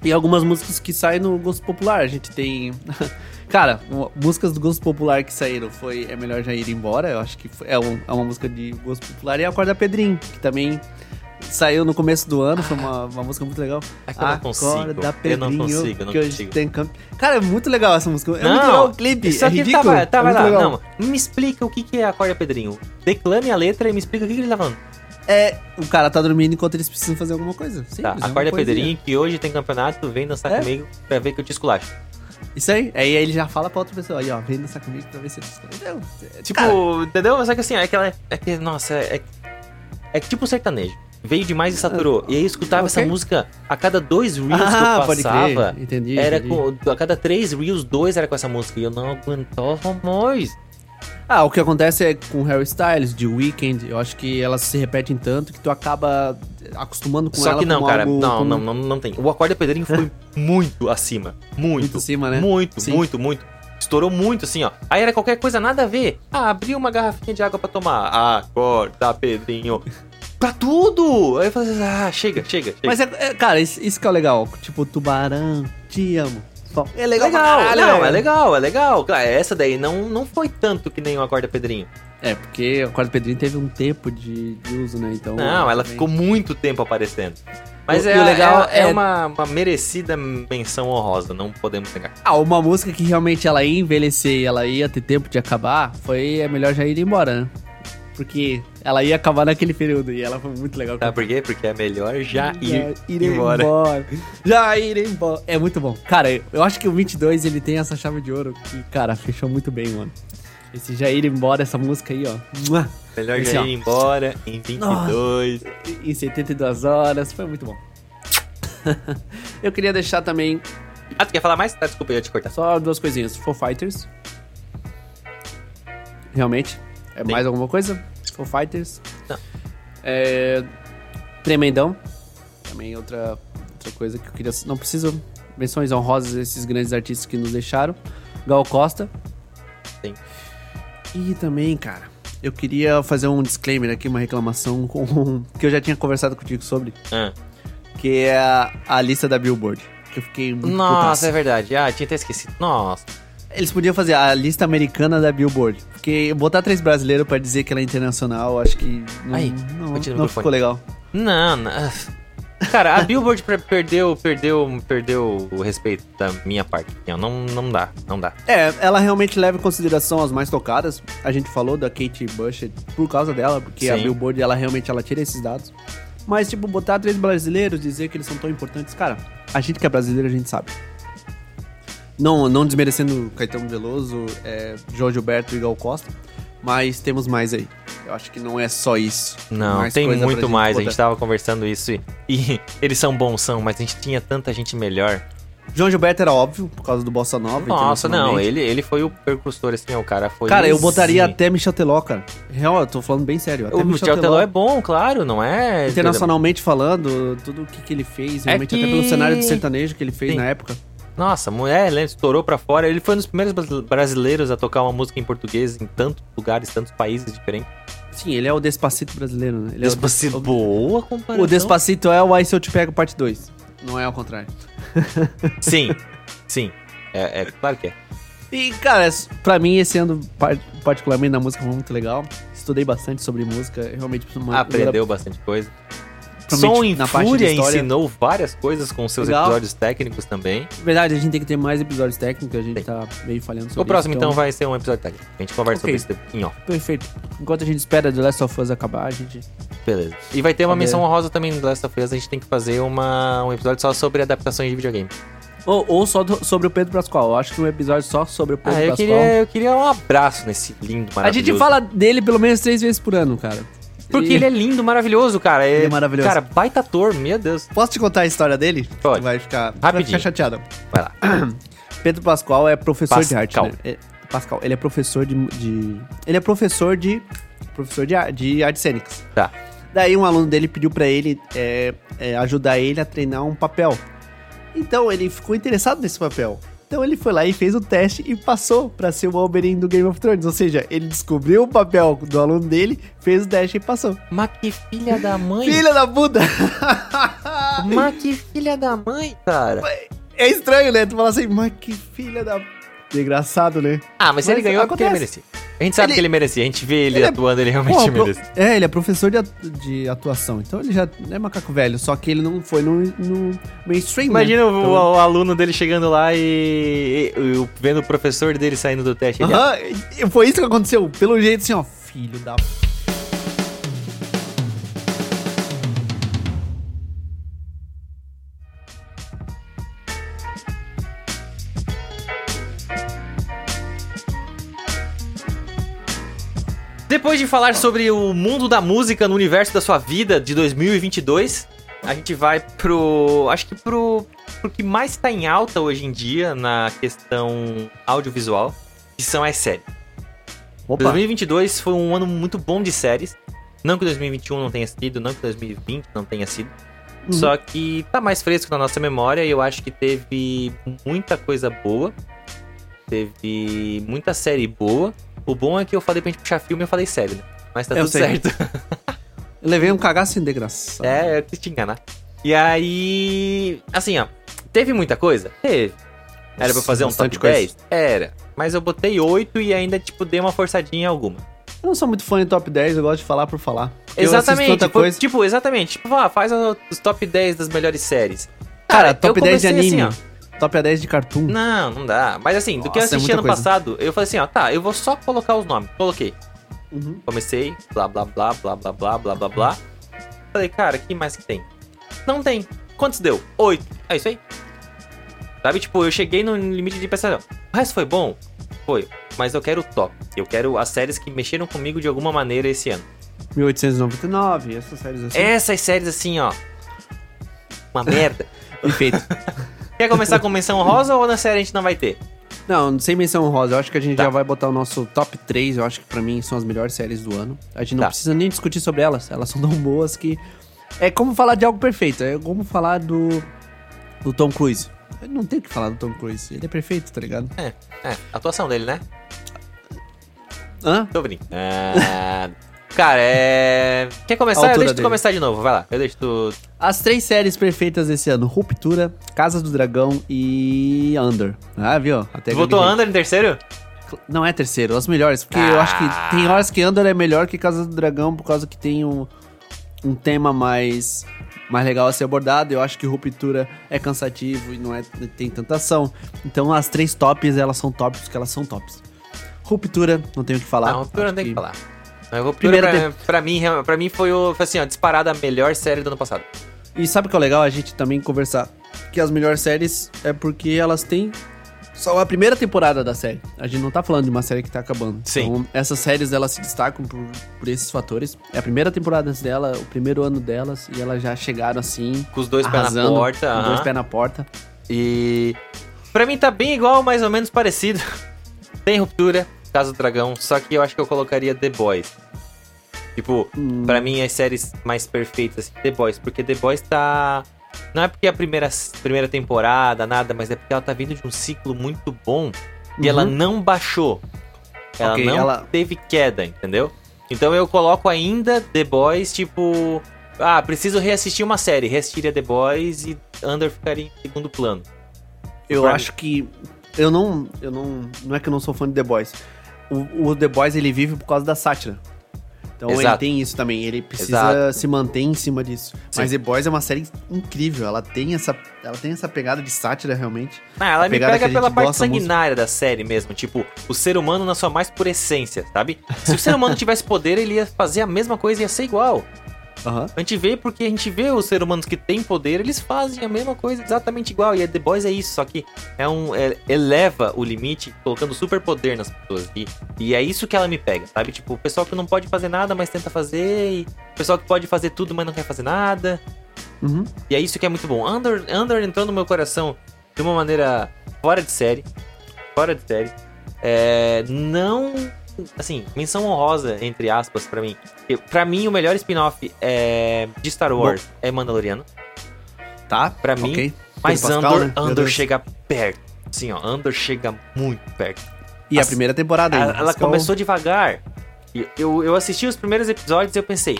E algumas músicas que saem no gosto popular. A gente tem. (laughs) Cara, músicas do gosto popular que saíram foi É Melhor Já Ir Embora. Eu acho que foi- é, um- é uma música de gosto popular. E Acorda Pedrinho, que também saiu no começo do ano. Foi uma, uma música muito legal. É que eu não consigo. Acorda Eu não Pedrinho, consigo, eu não que consigo. tem camp... Cara, é muito legal essa música. É muito legal o clipe. Só é que ridículo. tava, tava é muito lá. legal. Não, me explica o que, que é Acorda Pedrinho. Declame a letra e me explica o que, que ele tá falando. É, o cara tá dormindo enquanto eles precisam fazer alguma coisa. Simples, Tá, é Acorda. Pedrinho, que hoje tem campeonato, vem dançar É? comigo pra ver que eu te esculacho. Isso aí. Aí ele já fala pra outra pessoa, aí ó, vem dançar comigo pra ver se eles... Entendeu? Tipo, Cara, entendeu? Só que assim, é aquela. É que, nossa, é. É que tipo sertanejo. Veio demais e saturou. E aí eu escutava Ok. essa música a cada dois reels ah, que eu pode passava. Entendi, Era entendi. com, a cada três reels, dois era com essa música. E eu não aguentava mais. Ah, o que acontece é com Harry Styles, de Weekend, eu acho que elas se repetem tanto que tu acaba acostumando com Só ela que não, cara. algo Não, como- não, não, não tem. O Acorda Pedrinho foi (laughs) muito acima. Muito. Muito acima, né? Muito, Sim. muito, muito. Estourou muito, assim, ó. Aí era qualquer coisa, nada a ver. Ah, abriu uma garrafinha de água pra tomar. Acorda, Pedrinho. Pra tudo! Aí eu falei, ah, chega, chega, chega. Mas, é, é- cara, isso, isso que é o legal. Tipo, Tubarão, te amo. É legal, pra legal, caralho, não, velho. é legal, é legal. Essa daí não, não foi tanto que nem o Acorda Pedrinho. É, porque o Quarto Pedrinho teve um tempo de, de uso, né? Então. Não, ela também- ficou muito tempo aparecendo. Mas O- é, o legal é, é é- uma, uma merecida menção honrosa, não podemos negar. Ah, uma música que realmente ela ia envelhecer e ela ia ter tempo de acabar foi É Melhor Já Ir Embora, né? Porque ela ia acabar naquele período e ela foi muito legal. Sabe por quê? Porque é melhor já ir, ir embora. embora. Já ir embora. É muito bom. Cara, eu acho que o 22 ele tem essa chave de ouro que, cara, fechou muito bem, mano. Esse Já Ir Embora, essa música aí, ó. Melhor Esse, já ó. ir embora em 22. Em 72 horas, foi muito bom. (laughs) eu queria deixar também Ah, tu quer falar mais? Tá, desculpa, eu ia te cortar. Só duas coisinhas. Foo Fighters. Realmente. É mais alguma coisa? Foo Fighters. Não. É... Tremendão. Também outra, outra coisa que eu queria... Não preciso... Menções honrosas a esses grandes artistas que nos deixaram. Gal Costa. Sim. E também, cara... Eu queria fazer um disclaimer aqui, uma reclamação (laughs) com... Que eu já tinha conversado contigo sobre. Ah. Que é a, a lista da Billboard. Que eu fiquei muito Nossa, putaço. é verdade. Ah, tinha até esquecido. Nossa. Eles podiam fazer a lista americana da Billboard. Porque botar três brasileiros pra dizer que ela é internacional, acho que não, Aí, não, não ficou legal. Não, não. Cara, a Billboard per- perdeu, perdeu, perdeu o respeito da minha parte. Não, não dá, não dá. É, ela realmente leva em consideração as mais tocadas. A gente falou da Kate Bush por causa dela, porque a Sim. Billboard, ela realmente ela tira esses dados. Mas, tipo, botar três brasileiros, dizer que eles são tão importantes, cara, a gente que é brasileiro, a gente sabe. Não, não desmerecendo Caetano Veloso, é, João Gilberto e Gal Costa, mas temos mais aí. Eu acho que não é só isso. Não, Mais tem muito mais. A gente tava conversando isso e, e (laughs) eles são bons, são, mas a gente tinha tanta gente melhor. João Gilberto era óbvio, por causa do Bossa Nova. Nossa, não, ele, ele foi o percussor, assim, o cara foi. Cara, eu botaria sim. até Michel Teló, cara. Real, eu tô falando bem sério. Até O Michel Teló é bom, claro, não é? Internacionalmente falando, tudo o que, que ele fez, realmente, que- até pelo cenário do sertanejo que ele fez Sim. na época. Nossa, mulher, ele estourou pra fora. Ele foi um dos primeiros brasi- brasileiros a tocar uma música em português em tantos lugares, tantos países diferentes. Sim, ele é o Despacito brasileiro, né? Ele é o Despacito. Boa comparação. o Despacito é o Aí Se Eu Te Pego Parte 2. Não é ao contrário. (laughs) Sim, sim. É, é claro que é. E, cara, pra mim, esse ano, par- particularmente na música, foi muito legal. Estudei bastante sobre música, realmente... Uma, Aprendeu bastante coisa. Som em na Fúria ensinou várias coisas com seus Legal. episódios técnicos também. Verdade, a gente tem que ter mais episódios técnicos, a gente Tem. tá meio falhando sobre o próximo, isso, então, vai ser um episódio técnico. A gente conversa Ok. sobre isso em off. Perfeito. Enquanto a gente espera The Last of Us acabar, a gente... Beleza. E vai ter uma Cadê? menção honrosa também no Last of Us. A gente tem que fazer uma, um episódio só sobre adaptações de videogame. Ou, ou só do- sobre o Pedro Pascoal. Eu acho que um episódio só sobre o Pedro Ah, eu Pascoal. queria, eu queria um abraço nesse lindo, A maravilhoso. gente fala dele pelo menos três vezes por ano, cara. Porque E- ele é lindo, maravilhoso, cara. Ele é maravilhoso. Cara, baita ator, meu Deus. Posso te contar a história dele? Pode. Tu Vai ficar, tu vai Rapidinho. ficar chateado. Vai lá. (clears throat) Pedro Pascoal é professor de arte, Pascal. né? É- Pascal, ele é professor de, de- Ele é professor de... Professor de, de artes cênicas. Tá. Daí um aluno dele pediu pra ele é, é, ajudar ele a treinar um papel. Então ele ficou interessado nesse papel. Então ele foi lá e fez o teste e passou pra ser o Oberyn do Game of Thrones. Ou seja, ele descobriu o papel do aluno dele, fez o teste e passou. Mas que filha da mãe. Filha da puta! Mas que filha da mãe, cara. É estranho, né? Tu fala assim, mas que filha da... Engraçado, né? Ah, mas, Mas ele ganhou porque ele acontece. merecia. A gente sabe Ele- que ele merecia. A gente vê ele, Ele é- atuando, ele realmente pro- merece. É, ele é professor de, atu- de atuação. Então ele já é macaco velho, só que ele não foi no, no mainstream, Imagina né? o, Então- o aluno dele chegando lá e, e- e vendo o professor dele saindo do teste. Ele, Aham, e foi isso que aconteceu. Pelo jeito, assim, ó, filho da... Depois de falar sobre o mundo da música no universo da sua vida de 2022, a gente vai pro. Acho que pro, pro que mais tá em alta hoje em dia na questão audiovisual, que são as séries. Opa, 2022 foi um ano muito bom de séries. Não que 2021 não tenha sido, não que 2020 não tenha sido. Uhum. Só que tá mais fresco na nossa memória e eu acho que teve muita coisa boa. Teve muita série boa. O bom é que eu falei pra gente puxar filme e eu falei série, né? Mas tá Eu tudo sei. certo. eu (laughs) (laughs) levei um cagaço sem degraça. É, eu quis te enganar. E aí. Assim, ó. Teve muita coisa? Teve. Era pra fazer um top Bastante coisa. 10? Era. Mas eu botei 8 e ainda, tipo, dei uma forçadinha em alguma. Eu não sou muito fã de top 10, eu gosto de falar por falar. Exatamente. foi- coisa. Tipo, exatamente. Tipo, ah, faz os top 10 das melhores séries. Cara, eu top 10 de comecei anime. assim, top 10 de cartoon. Não, não dá. Mas assim, do que eu Nossa, é assisti muita ano coisa. passado, eu falei assim, ó, tá, eu vou só colocar os nomes. Coloquei. Uhum. Comecei, blá blá blá blá blá blá blá blá blá. Falei, cara, que mais que tem? Não tem. Quantos deu? Oito. É isso aí. Sabe, tipo, eu cheguei no limite de pensar, o resto foi bom? Foi. Mas eu quero o top. Eu quero as séries que mexeram comigo de alguma maneira esse ano. 1899, essas séries assim. Essas séries assim, ó. Uma merda. (laughs) Perfeito. (laughs) Quer começar com menção rosa ou na série a gente não vai ter? Não, sem menção rosa, eu acho que a gente Tá. já vai botar o nosso top 3, eu acho que pra mim são as melhores séries do ano. A gente não Tá. precisa nem discutir sobre elas, elas são tão boas que... É como falar de algo perfeito, é como falar do, do Tom Cruise. Eu não tem o que falar do Tom Cruise, ele é perfeito, tá ligado? É, é. A atuação dele, né? Hã? Tô brincando. Ah, (laughs) cara, é. Quer começar? altura Deixa tu começar de novo, vai lá. Eu deixo tu. As três séries perfeitas desse ano, Ruptura, Casa do Dragão e Under. Ah, viu? Até Tu botou gaguejei. Under em terceiro? Não é terceiro, as melhores. Porque eu acho Ah. que tem horas que Andor é melhor que Casa do Dragão por causa que tem um, um tema mais, mais legal a ser abordado. Eu acho que Ruptura é cansativo e não é, tem tanta ação. Então as três tops, elas são tops porque elas são tops. Ruptura, não tenho o que falar. não, Ruptura não tem o que falar. Mas Ruptura, Primeira pra, pra mim, pra mim foi, o, foi assim, ó, disparada a melhor série do ano passado. E sabe o que é legal a gente também conversar? Que as melhores séries é porque elas têm só a primeira temporada da série. A gente não tá falando de uma série que tá acabando. Sim. Então, essas séries elas se destacam por, por esses fatores. É a primeira temporada dela, o primeiro ano delas, e elas já chegaram assim. Com os dois pés na porta. Com aham. dois pés na porta. E. Pra mim tá bem igual, mais ou menos parecido. (laughs) Tem Ruptura, Casa do Dragão, só que eu acho que eu colocaria The Boys. Tipo, Hum. pra mim as séries mais perfeitas, assim, The Boys, porque The Boys tá. Não é porque é a primeira, primeira temporada, nada, mas é porque ela tá vindo de um ciclo muito bom e ela Uhum. não baixou. Ela Ok, não ela- teve queda, entendeu? Então eu coloco ainda The Boys, tipo. Ah, preciso reassistir uma série. Reassistiria The Boys e Under ficaria em segundo plano. Eu Pra acho que. Eu não. Eu não. Não é que eu não sou fã de The Boys. O, o The Boys ele vive por causa da sátira. Então ele Exato. tem isso também. Ele precisa Exato. se manter em cima disso. Sim. Mas The Boys é uma série incrível. Ela tem essa, ela tem essa pegada de sátira realmente. Ah, ela me pega pela parte sanguinária da série mesmo. Tipo, o ser humano na sua mais pura essência, sabe? Se o ser humano tivesse poder, ele ia fazer a mesma coisa e ia ser igual. Aham. A gente vê porque a gente vê os seres humanos que têm poder, eles fazem a mesma coisa exatamente igual. E a The Boys é isso, só que é um é- eleva o limite, colocando super poder nas pessoas. E, e é isso que ela me pega, sabe? Tipo, o pessoal que não pode fazer nada, mas tenta fazer. E o pessoal que pode fazer tudo, mas não quer fazer nada. Uhum. E é isso que é muito bom. Under, Under entrou no meu coração de uma maneira fora de série. Fora de série. É, não. Assim, menção honrosa, entre aspas, pra mim. Pra mim, o melhor spin-off é, de Star Wars é Mandaloriano. Tá. Pra mim. Mas Pascal, Andor, né? Andor chega perto. Sim, ó, Andor chega muito perto. E a As- primeira temporada ainda. Ela, ela começou devagar. Eu, eu assisti os primeiros episódios e eu pensei,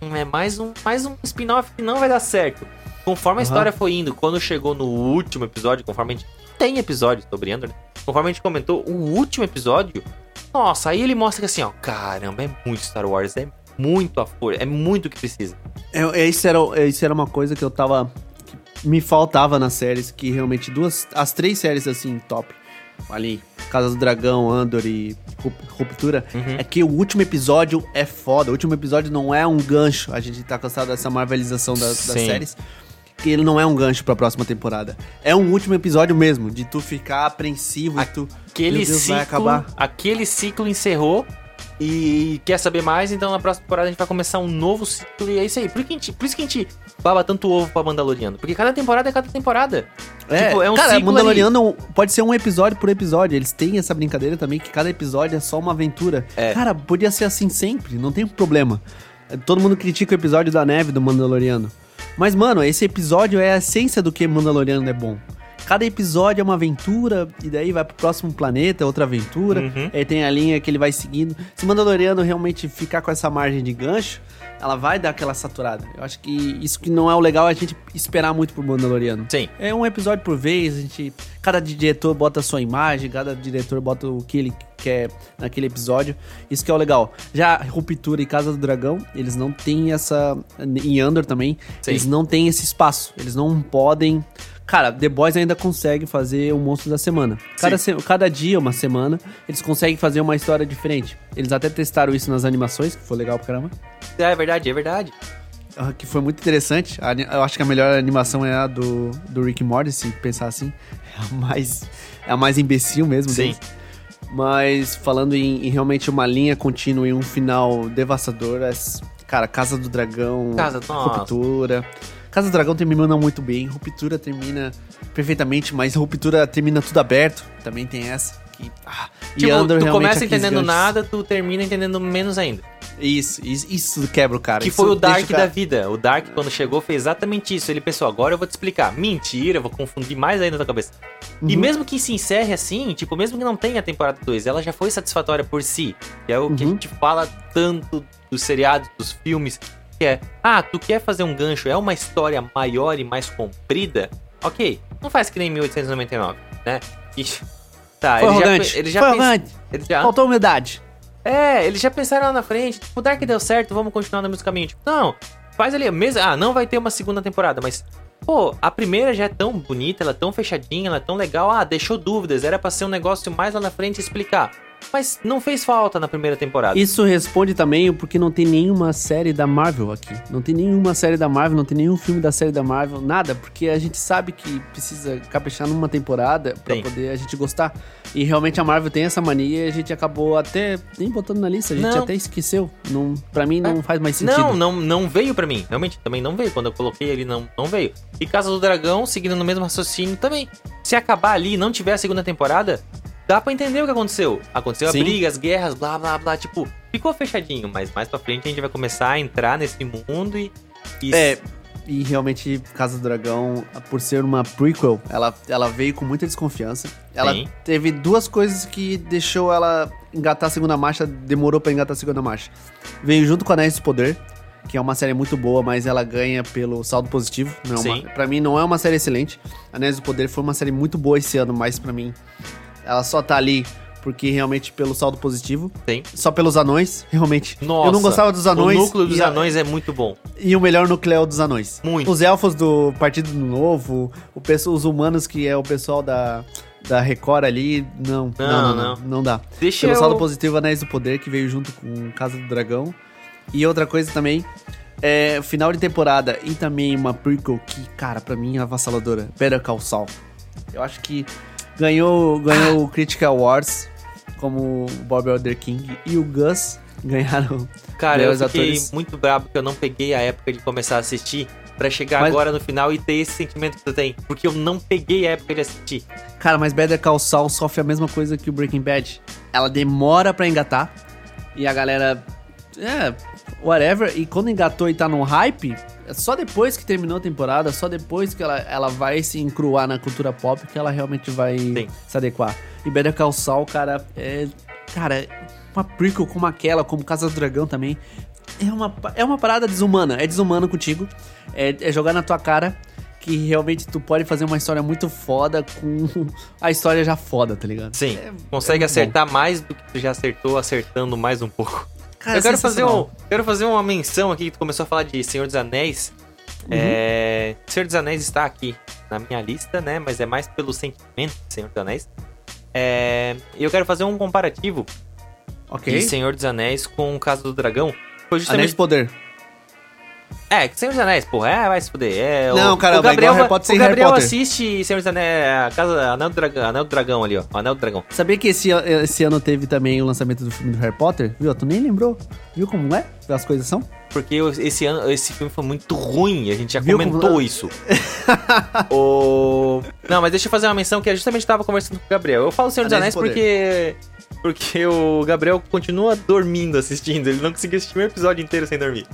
"Hum, é mais um, mais um spin-off que não vai dar certo. Conforme a história foi indo, quando chegou no último episódio, conforme a gente tem episódio sobre Andor, né? conforme a gente comentou, o último episódio, nossa, aí ele mostra que assim, ó, caramba, é muito Star Wars, é muito a folha, é muito o que precisa. É, é, isso, era, é, isso era uma coisa que eu tava. que me faltava nas séries, que realmente duas. As três séries assim, top. Ali, Casa do Dragão, Andor e Rup- Ruptura. Uhum. É que o último episódio é foda. O último episódio não é um gancho. A gente tá cansado dessa marvelização das, séries. Que ele não é um gancho pra próxima temporada. É um último episódio mesmo, de tu ficar apreensivo e tu. Aquele Deus, ciclo, vai acabar. aquele ciclo encerrou e quer saber mais, então na próxima temporada a gente vai começar um novo ciclo e é isso aí. Por, que a gente, por isso que a gente baba tanto ovo pra Mandaloriano, porque cada temporada é cada temporada. É, Tipo, é um cara, ciclo Mandaloriano pode ser um episódio por episódio. Eles têm essa brincadeira também que cada episódio é só uma aventura. É. Cara, podia ser assim sempre, não tem problema. Todo mundo critica o episódio da neve do Mandaloriano. Mas, mano, esse episódio é a essência do que Mandaloriano é bom. Cada episódio é uma aventura, e daí vai pro próximo planeta, outra aventura. Uhum. Aí tem a linha que ele vai seguindo. Se o Mandaloriano realmente ficar com essa margem de gancho, ela vai dar aquela saturada. Eu acho que isso que não é o legal é a gente esperar muito pro Mandaloriano. Sim. É um episódio por vez, a gente. Cada diretor bota a sua imagem, cada diretor bota o que ele quer naquele episódio. Isso que é o legal. Já Ruptura e Casa do Dragão, eles não têm essa. Em Andor também, Sim. eles não têm esse espaço. Eles não podem. Cara, The Boys ainda consegue fazer o monstro da semana. Cada, se- cada dia, uma semana, eles conseguem fazer uma história diferente. Eles até testaram isso nas animações, que foi legal pra caramba. É verdade, é verdade. Ah, que foi muito interessante. Eu acho que a melhor animação é a do, do Rick Morty, se pensar assim. (laughs) É a mais, é a mais imbecil mesmo Sim. deles. Mas falando em, em realmente uma linha contínua e um final devastador, é, cara, Casa do Dragão, Casa- nossa. Casa do Dragão termina muito bem, Ruptura termina perfeitamente, mas Ruptura termina tudo aberto. Também tem essa. Que, ah, e Tipo, Andor tu começa entendendo ganchos. nada, tu termina entendendo menos ainda. Isso, isso, isso quebra o cara. que isso foi o Dark cara- da vida. O Dark, quando chegou, fez exatamente isso. Ele pensou, agora eu vou te explicar. Mentira, eu vou confundir mais ainda na tua cabeça. E Uhum. mesmo que se encerre assim, tipo, mesmo que não tenha a temporada 2, ela já foi satisfatória por si. Que é o que a Uhum. gente fala tanto dos seriados, dos filmes, que é, ah, tu quer fazer um gancho, é uma história maior e mais comprida? Ok, não faz que nem 1899, né? E, (laughs) tá, Foi ele já, ele já foi pens- arrogante. ele já- Faltou humildade. é, eles já pensaram lá na frente, tipo, Dark deu certo, vamos continuar no mesmo caminho. Tipo, não, faz ali, mesmo, ah, não vai ter uma segunda temporada, mas, pô, a primeira já é tão bonita, ela é tão fechadinha, ela é tão legal, ah, deixou dúvidas, era pra ser um negócio mais lá na frente explicar. Mas não fez falta na primeira temporada. Isso responde também o porque não tem nenhuma série da Marvel aqui. Não tem nenhuma série da Marvel, não tem nenhum filme da série da Marvel, nada, porque a gente sabe que precisa caprichar numa temporada pra Tem. poder a gente gostar. E realmente a Marvel tem essa mania e a gente acabou até nem botando na lista, a gente Não. até esqueceu. Não, pra mim não faz mais sentido. Não, não, não veio pra mim. Realmente, também não veio. Quando eu coloquei ali, não, não veio. E Casa do Dragão, seguindo no mesmo raciocínio também. Se acabar ali e não tiver a segunda temporada, dá pra entender o que aconteceu. Aconteceu Sim. a briga, as guerras, blá, blá, blá. Tipo, ficou fechadinho. Mas mais pra frente a gente vai começar a entrar nesse mundo e... e É, e realmente Casa do Dragão, por ser uma prequel, ela, ela veio com muita desconfiança. Ela Sim. teve duas coisas que deixou ela engatar a segunda marcha, demorou pra engatar a segunda marcha. Veio junto com Anéis do Poder, que é uma série muito boa, mas ela ganha pelo saldo positivo. Não é uma, pra mim não é uma série excelente. Anéis do Poder foi uma série muito boa esse ano, mas pra mim ela só tá ali porque realmente pelo saldo positivo. Tem. Só pelos anões, (laughs) realmente. Nossa, Eu não gostava dos anões. O núcleo dos a- anões é muito bom. e o melhor núcleo é o dos anões. Muito. Os elfos do Partido Novo, o pessoal, os humanos que é o pessoal da, da Record ali, não, não, não, não, não, dá. Deixa Pelo eu... saldo positivo, Anéis do Poder, que veio junto com Casa do Dragão. E outra coisa também, é final de temporada e também uma prequel que, cara, pra mim é avassaladora. Better Call Saul. Eu acho que ganhou, ganhou o Critical Awards como o Bob Elder King e o Gus ganharam Cara, eu fiquei atores. muito bravo que eu não peguei a época de começar a assistir pra chegar Mas- agora no final e ter esse sentimento que tu tem. Porque eu não peguei a época de assistir. Cara, mas Better Call Saul sofre a mesma coisa que o Breaking Bad. Ela demora pra engatar e a galera... É, whatever. E quando engatou e tá no hype, é só depois que terminou a temporada, só depois que ela, ela vai se encruar na cultura pop que ela realmente vai Sim. se adequar. E Better Call Saul, cara, é. Cara, uma prequel como aquela, como Casa do Dragão também. É uma, é uma parada desumana. É desumano contigo. É, é jogar na tua cara que realmente tu pode fazer uma história muito foda com (laughs) a história já foda, tá ligado? Sim, É- consegue é acertar mais do que tu já acertou, acertando mais um pouco. Cara, eu quero fazer, um, quero fazer uma menção aqui, que tu começou a falar de Senhor dos Anéis. Uhum. É, Senhor dos Anéis está aqui na minha lista, né? Mas é mais pelo sentimento de Senhor dos Anéis. É, E eu quero fazer um comparativo Ok. de Senhor dos Anéis com o Caso do Dragão. Foi Anéis justamente de Poder. É, Senhor dos Anéis, porra, é, vai se fuder. É, Não, o, cara, o Gabriel, igual Harry Potter o sem Gabriel Harry Potter. assiste Senhor dos Anéis, a casa, Anel do Dragão, Anel do Dragão ali, ó, Anel do Dragão. Sabia que esse, esse ano teve também o lançamento do filme do Harry Potter? Viu? Tu nem lembrou? Viu como é? As coisas são? Porque esse ano, esse filme foi muito ruim, a gente já Viu comentou como- isso. (laughs) o... Não, mas deixa eu fazer uma menção que eu justamente tava conversando com o Gabriel. Eu falo Senhor dos Anéis porque... Porque o Gabriel continua dormindo assistindo, ele não conseguiu assistir um episódio inteiro sem dormir.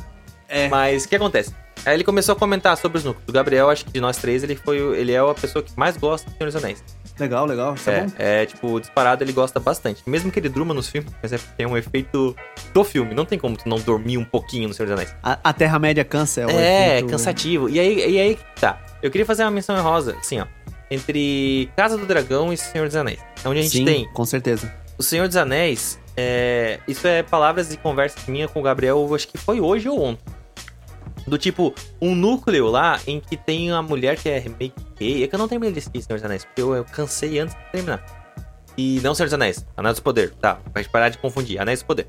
É. Mas o que acontece? Aí ele começou a comentar sobre os núcleos. O Gabriel, acho que de nós três, ele foi ele é a pessoa que mais gosta de Senhor dos Anéis. Legal, legal. Isso é, É, bom. é, tipo, disparado ele gosta bastante. Mesmo que ele durma nos filmes, mas é tem um efeito do filme. Não tem como tu não dormir um pouquinho no Senhor dos Anéis. A, a Terra-média cansa. É, o É, efeito- cansativo. E aí, e aí que tá. Eu queria fazer uma menção rosa, assim, ó. Entre Casa do Dragão e Senhor dos Anéis. Onde a gente Sim, tem com certeza. o Senhor dos Anéis. É, isso é palavras e conversas minha com o Gabriel, acho que foi hoje ou ontem. Do tipo, um núcleo lá em que tem uma mulher que é meio que. É que eu não terminei de assistir Senhor dos Anéis, porque eu, eu cansei antes de terminar. E não Senhor dos Anéis, Anéis do Poder, tá? Pra gente parar de confundir, Anéis do Poder.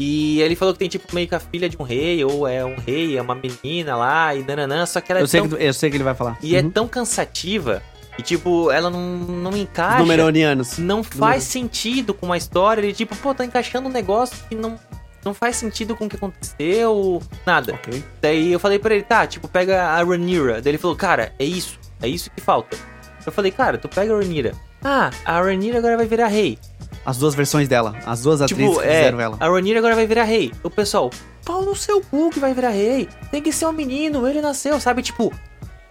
E ele falou que tem tipo meio que a filha de um rei, ou é um rei, é uma menina lá, e nananã, só que ela é Eu sei, tão... que, eu sei que ele vai falar. E é Uhum. tão cansativa, e tipo, ela não, não encaixa Numeronianos. não faz sentido com a história. Ele, tipo, pô, tá encaixando um negócio que não, não faz sentido com o que aconteceu, nada. Ok. Daí eu falei pra ele, tá, tipo, pega a Rhaenyra. Daí ele falou, cara, é isso, é isso que falta. Eu falei, cara, tu pega a Rhaenyra. Ah, a Rhaenyra agora vai virar rei. As duas versões dela. As duas atrizes tipo, que é, fizeram ela. a Rhaenyra agora vai virar rei. O pessoal, pau no seu cu que vai virar rei. Tem que ser um menino, ele nasceu, sabe? Tipo,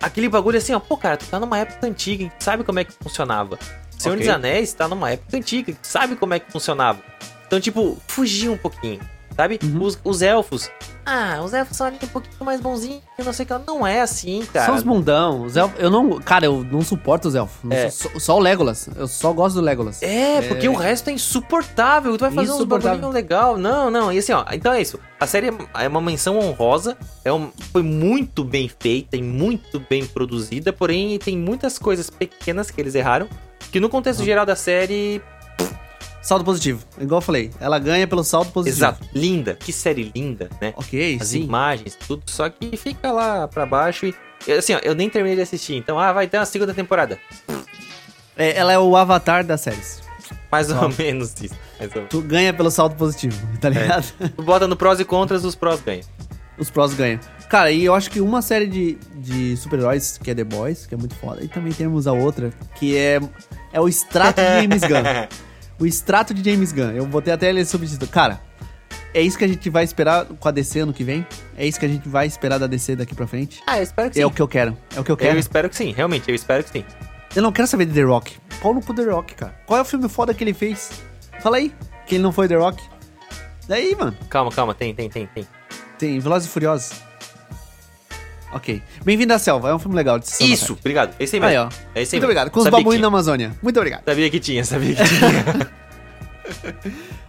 aquele bagulho assim, ó, pô, cara, tu tá numa época antiga, tu sabe como é que funcionava. Senhor Ok. dos Anéis tá numa época antiga, sabe como é que funcionava. Então, tipo, fugir um pouquinho, sabe? Uhum. Os, os elfos. Ah, os elfos são ali um pouquinho mais bonzinhos, eu não sei o que. Não é assim, cara. São os mundão. Os elfos, eu não. Cara, eu não suporto os elfos. É. só, só o Legolas. Eu só gosto do Legolas. É, porque o resto é insuportável. Tu vai fazer uns bagulhinho legal. Não, não. E assim, ó. Então é isso. A série é uma menção honrosa. É um, foi muito bem feita e muito bem produzida. Porém, tem muitas coisas pequenas que eles erraram. Que no contexto Uhum. geral da série. Saldo positivo. Igual eu falei. Ela ganha pelo saldo positivo. Exato. Linda. Que série linda, né? Ok, As sim. imagens, tudo. Só que fica lá pra baixo e. Assim, ó, eu nem terminei de assistir. Então, ah, vai ter uma segunda temporada. É, ela é o avatar das séries. Mais ou menos isso. Mais ou menos. Tu ganha pelo saldo positivo, (laughs) tá ligado? Tu bota no prós e contras, os prós ganham. Os prós ganham. Cara, e eu acho que uma série de, de super-heróis, que é The Boys, que é muito foda, e também temos a outra, que é, é o extrato de James Gunn. (laughs) O extrato de James Gunn. Eu botei até ele subtítulo. Cara, é isso que a gente vai esperar com a DC ano que vem? É isso que a gente vai esperar da DC daqui pra frente? Ah, eu espero que sim. É o que eu quero. É o que eu Eu quero. espero que sim, realmente, eu espero que sim. Eu não quero saber de The Rock. Qual no cu The Rock, cara? Qual é o filme foda que ele fez? Fala aí. Que ele não foi The Rock. Daí, mano. Calma, calma, tem, tem, tem, tem. Tem Velozes e Furiosos. Ok. Bem-vindo à Selva. É um filme legal de sessão Isso, obrigado. Esse aí Aí, mesmo. ó. É esse aí Muito mesmo. obrigado. Com os Sabia babuínos na. Amazônia. Muito obrigado. Sabia que tinha, sabia que tinha. (laughs)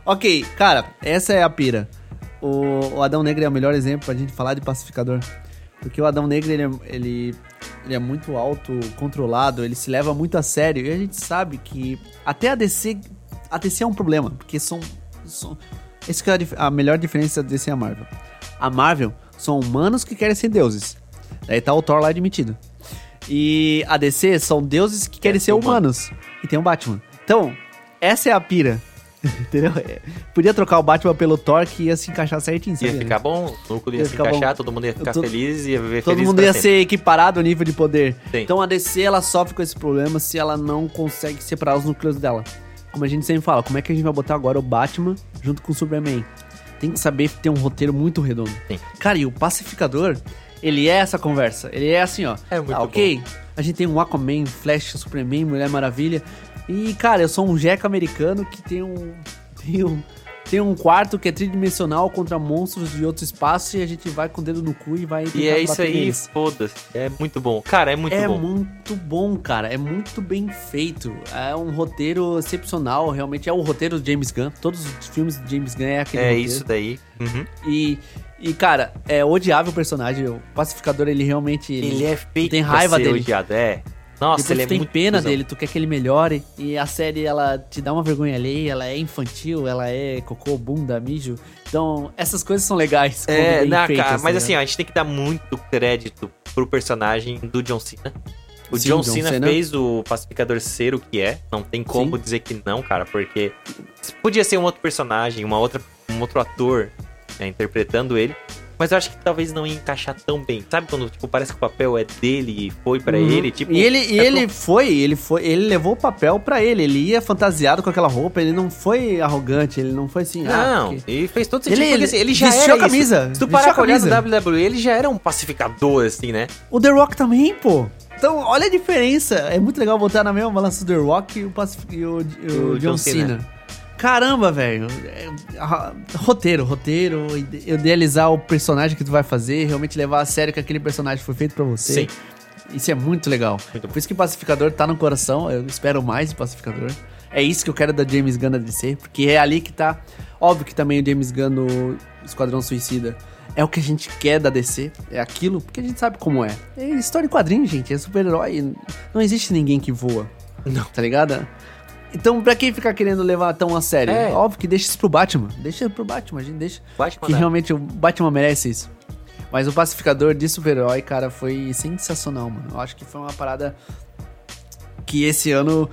Ok, cara, essa é a pira. O, o Adão Negro é o melhor exemplo pra gente falar de pacificador. Porque o Adão Negro, ele é, ele, ele é muito autocontrolado, ele se leva muito a sério. E a gente sabe que até a DC, a DC é um problema, porque são... são essa que é a, a melhor diferença da DC e a Marvel. A Marvel são humanos que querem ser deuses. Daí tá o Thor lá admitido. E a DC são deuses que querem ser ser humano. humanos. E tem o Batman. Então, essa é a pira. (laughs) Entendeu? É, Podia trocar o Batman pelo Thor que ia se encaixar certinho. Ia sabia? ficar bom, o núcleo ia, Ia se ficar encaixar, bom. todo mundo ia ficar Todo- feliz, ia viver Todo feliz mundo pra ia sempre. ser equiparado ao nível de poder. Sim. Então a DC ela sofre com esse problema se ela não consegue separar os núcleos dela. Como a gente sempre fala, como é que a gente vai botar agora o Batman junto com o Superman? tem que saber ter um roteiro muito redondo. Sim. Cara, e o Pacificador, ele é essa conversa. Ele é assim, ó. É muito ah, ok, a gente tem um Aquaman, Flash, Superman, Mulher Maravilha. E, cara, eu sou um jeca americano que tem um. (laughs) Tem um. Tem um quarto que é tridimensional contra monstros de outro espaço e a gente vai com o dedo no cu e vai E é isso aí, foda-se. É muito bom. Cara, é muito é bom. muito bom, cara. É muito bem feito. É um roteiro excepcional, realmente. É o roteiro do James Gunn. Todos os filmes do James Gunn é aquele É roteiro. isso daí. Uhum. E, e, cara, é odiável o personagem. O pacificador, ele realmente. Ele é feito tem pra raiva ser dele. odiado. É. Nossa, Depois ele tu é tem pena cuzão. dele, tu quer que ele melhore. E a série, ela te dá uma vergonha alheia, ela é infantil, ela é cocô, bunda, mijo. Então, essas coisas são legais. É, na, feitas, cara, mas ligado? assim, ó, a gente tem que dar muito crédito pro personagem do John Cena. O Sim, John, John Cena, Cena. fez o pacificador ser o que é. Não tem como Sim. dizer que não, cara, porque podia ser um outro personagem, uma outra, um outro ator né, interpretando ele. Mas eu acho que talvez não ia encaixar tão bem. Sabe quando tipo, parece que o papel é dele e foi pra Uhum. ele? Tipo, e ele, e é ele foi, ele foi, ele levou o papel pra ele. Ele ia fantasiado com aquela roupa, ele não foi arrogante, ele não foi assim. ah, Não, porque- e fez todo sentido. Ele- porque, assim, ele já vestiu era a camisa, Isso. Se tu parar a pra olhar no. WWE, ele já era um pacificador, assim, né? O The Rock também, pô. Então, olha a diferença. É muito legal botar na mesma balança o The Rock e o, Pacific, e o, o O John, John Cena. Cena. Caramba, velho. É, roteiro, roteiro. ide- Idealizar o personagem que tu vai fazer, realmente levar a sério que aquele personagem foi feito pra você. Sim. Isso é muito legal. Muito. Por isso que Pacificador tá no coração. Eu espero mais de Pacificador. É isso que eu quero da James Gunn DC, porque é ali que tá. Óbvio que também o James Gunn no Esquadrão Suicida é o que a gente quer da DC. É aquilo, porque a gente sabe como é. É história em quadrinho, gente. É super-herói. Não existe ninguém que voa. Não. Tá ligado? Então, pra quem ficar querendo levar tão a sério? É. Óbvio que deixa isso pro Batman. Deixa pro Batman, a gente deixa. Batman Que dá. realmente o Batman merece isso. Mas o pacificador de super-herói, cara, foi sensacional, mano. Eu acho que foi uma parada que esse ano,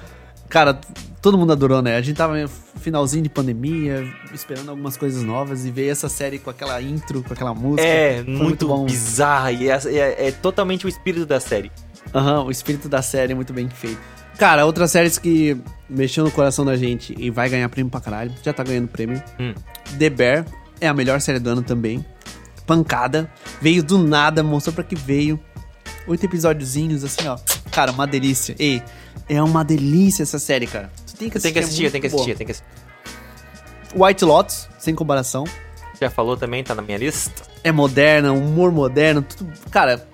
cara, todo mundo adorou, né? A gente tava no finalzinho de pandemia, esperando algumas coisas novas e veio essa série com aquela intro, com aquela música. É, Foi muito, bom. bizarra e é, é- é totalmente o espírito da série. Aham, o espírito da série é muito bem feito. Cara, outras séries que mexeu no coração da gente e vai ganhar prêmio pra caralho, já tá ganhando prêmio. Hum. The Bear é a melhor série do ano também. Pancada. Veio do nada, mostrou pra que veio. Oito episódiozinhos, assim, ó. Cara, uma delícia. Ei, é uma delícia essa série, cara. Tu tem que Tem assistir. que assistir, é tem que assistir, tem que assistir. White Lotus, sem comparação. Já falou também, tá na minha lista. É moderna, humor moderno, tudo. Cara.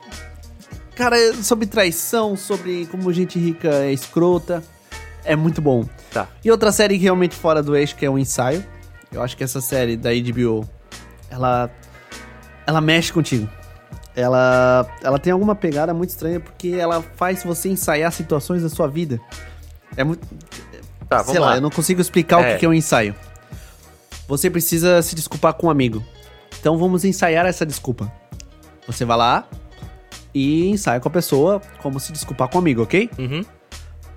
Cara, sobre traição, sobre como gente rica é escrota. É muito bom. Tá. E outra série realmente fora do eixo, que é o ensaio. Eu acho que essa série da HBO, ela. Ela mexe contigo. Ela, ela tem alguma pegada muito estranha porque ela faz você ensaiar situações da sua vida. É muito. Tá, vamos sei lá, lá. eu não consigo explicar o É. que que é um ensaio. Você precisa se desculpar com um amigo. Então vamos ensaiar essa desculpa. Você vai lá e ensaia com a pessoa como se desculpar com amigo, ok? Uhum.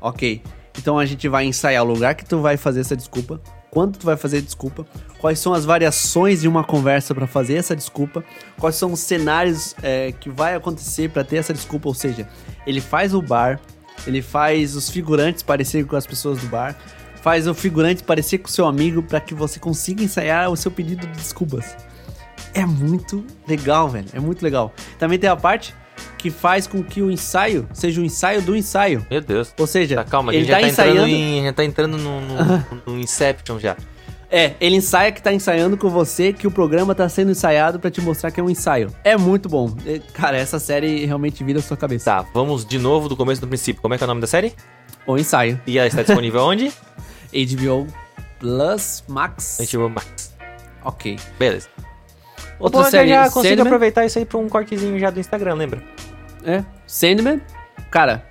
Ok. Então a gente vai ensaiar o lugar que tu vai fazer essa desculpa, quando tu vai fazer a desculpa, quais são as variações de uma conversa pra fazer essa desculpa, quais são os cenários é, que vai acontecer pra ter essa desculpa, ou seja, ele faz o bar, ele faz os figurantes parecerem com as pessoas do bar, faz o figurante parecer com o seu amigo pra que você consiga ensaiar o seu pedido de desculpas. É muito legal, velho. É muito legal. Também tem a parte que faz com que o ensaio seja o ensaio do ensaio. Meu Deus. Ou seja, Tá, calma, a ele gente já tá tá entrando, ensaiando. em, já tá entrando no, no, (laughs) no Inception já. É, ele ensaia que tá ensaiando com você, que o programa tá sendo ensaiado pra te mostrar que é um ensaio. É muito bom. É, Cara, essa série realmente vira a sua cabeça. Tá, vamos de novo do começo do princípio. Como é que é o nome da série? O ensaio. E ela está disponível onde? (laughs) HBO Plus Max. HBO Max. Ok. Beleza. Outra que série, eu já consigo Sandman. aproveitar isso aí pra um cortezinho já do Instagram, lembra? É, Sandman. Cara,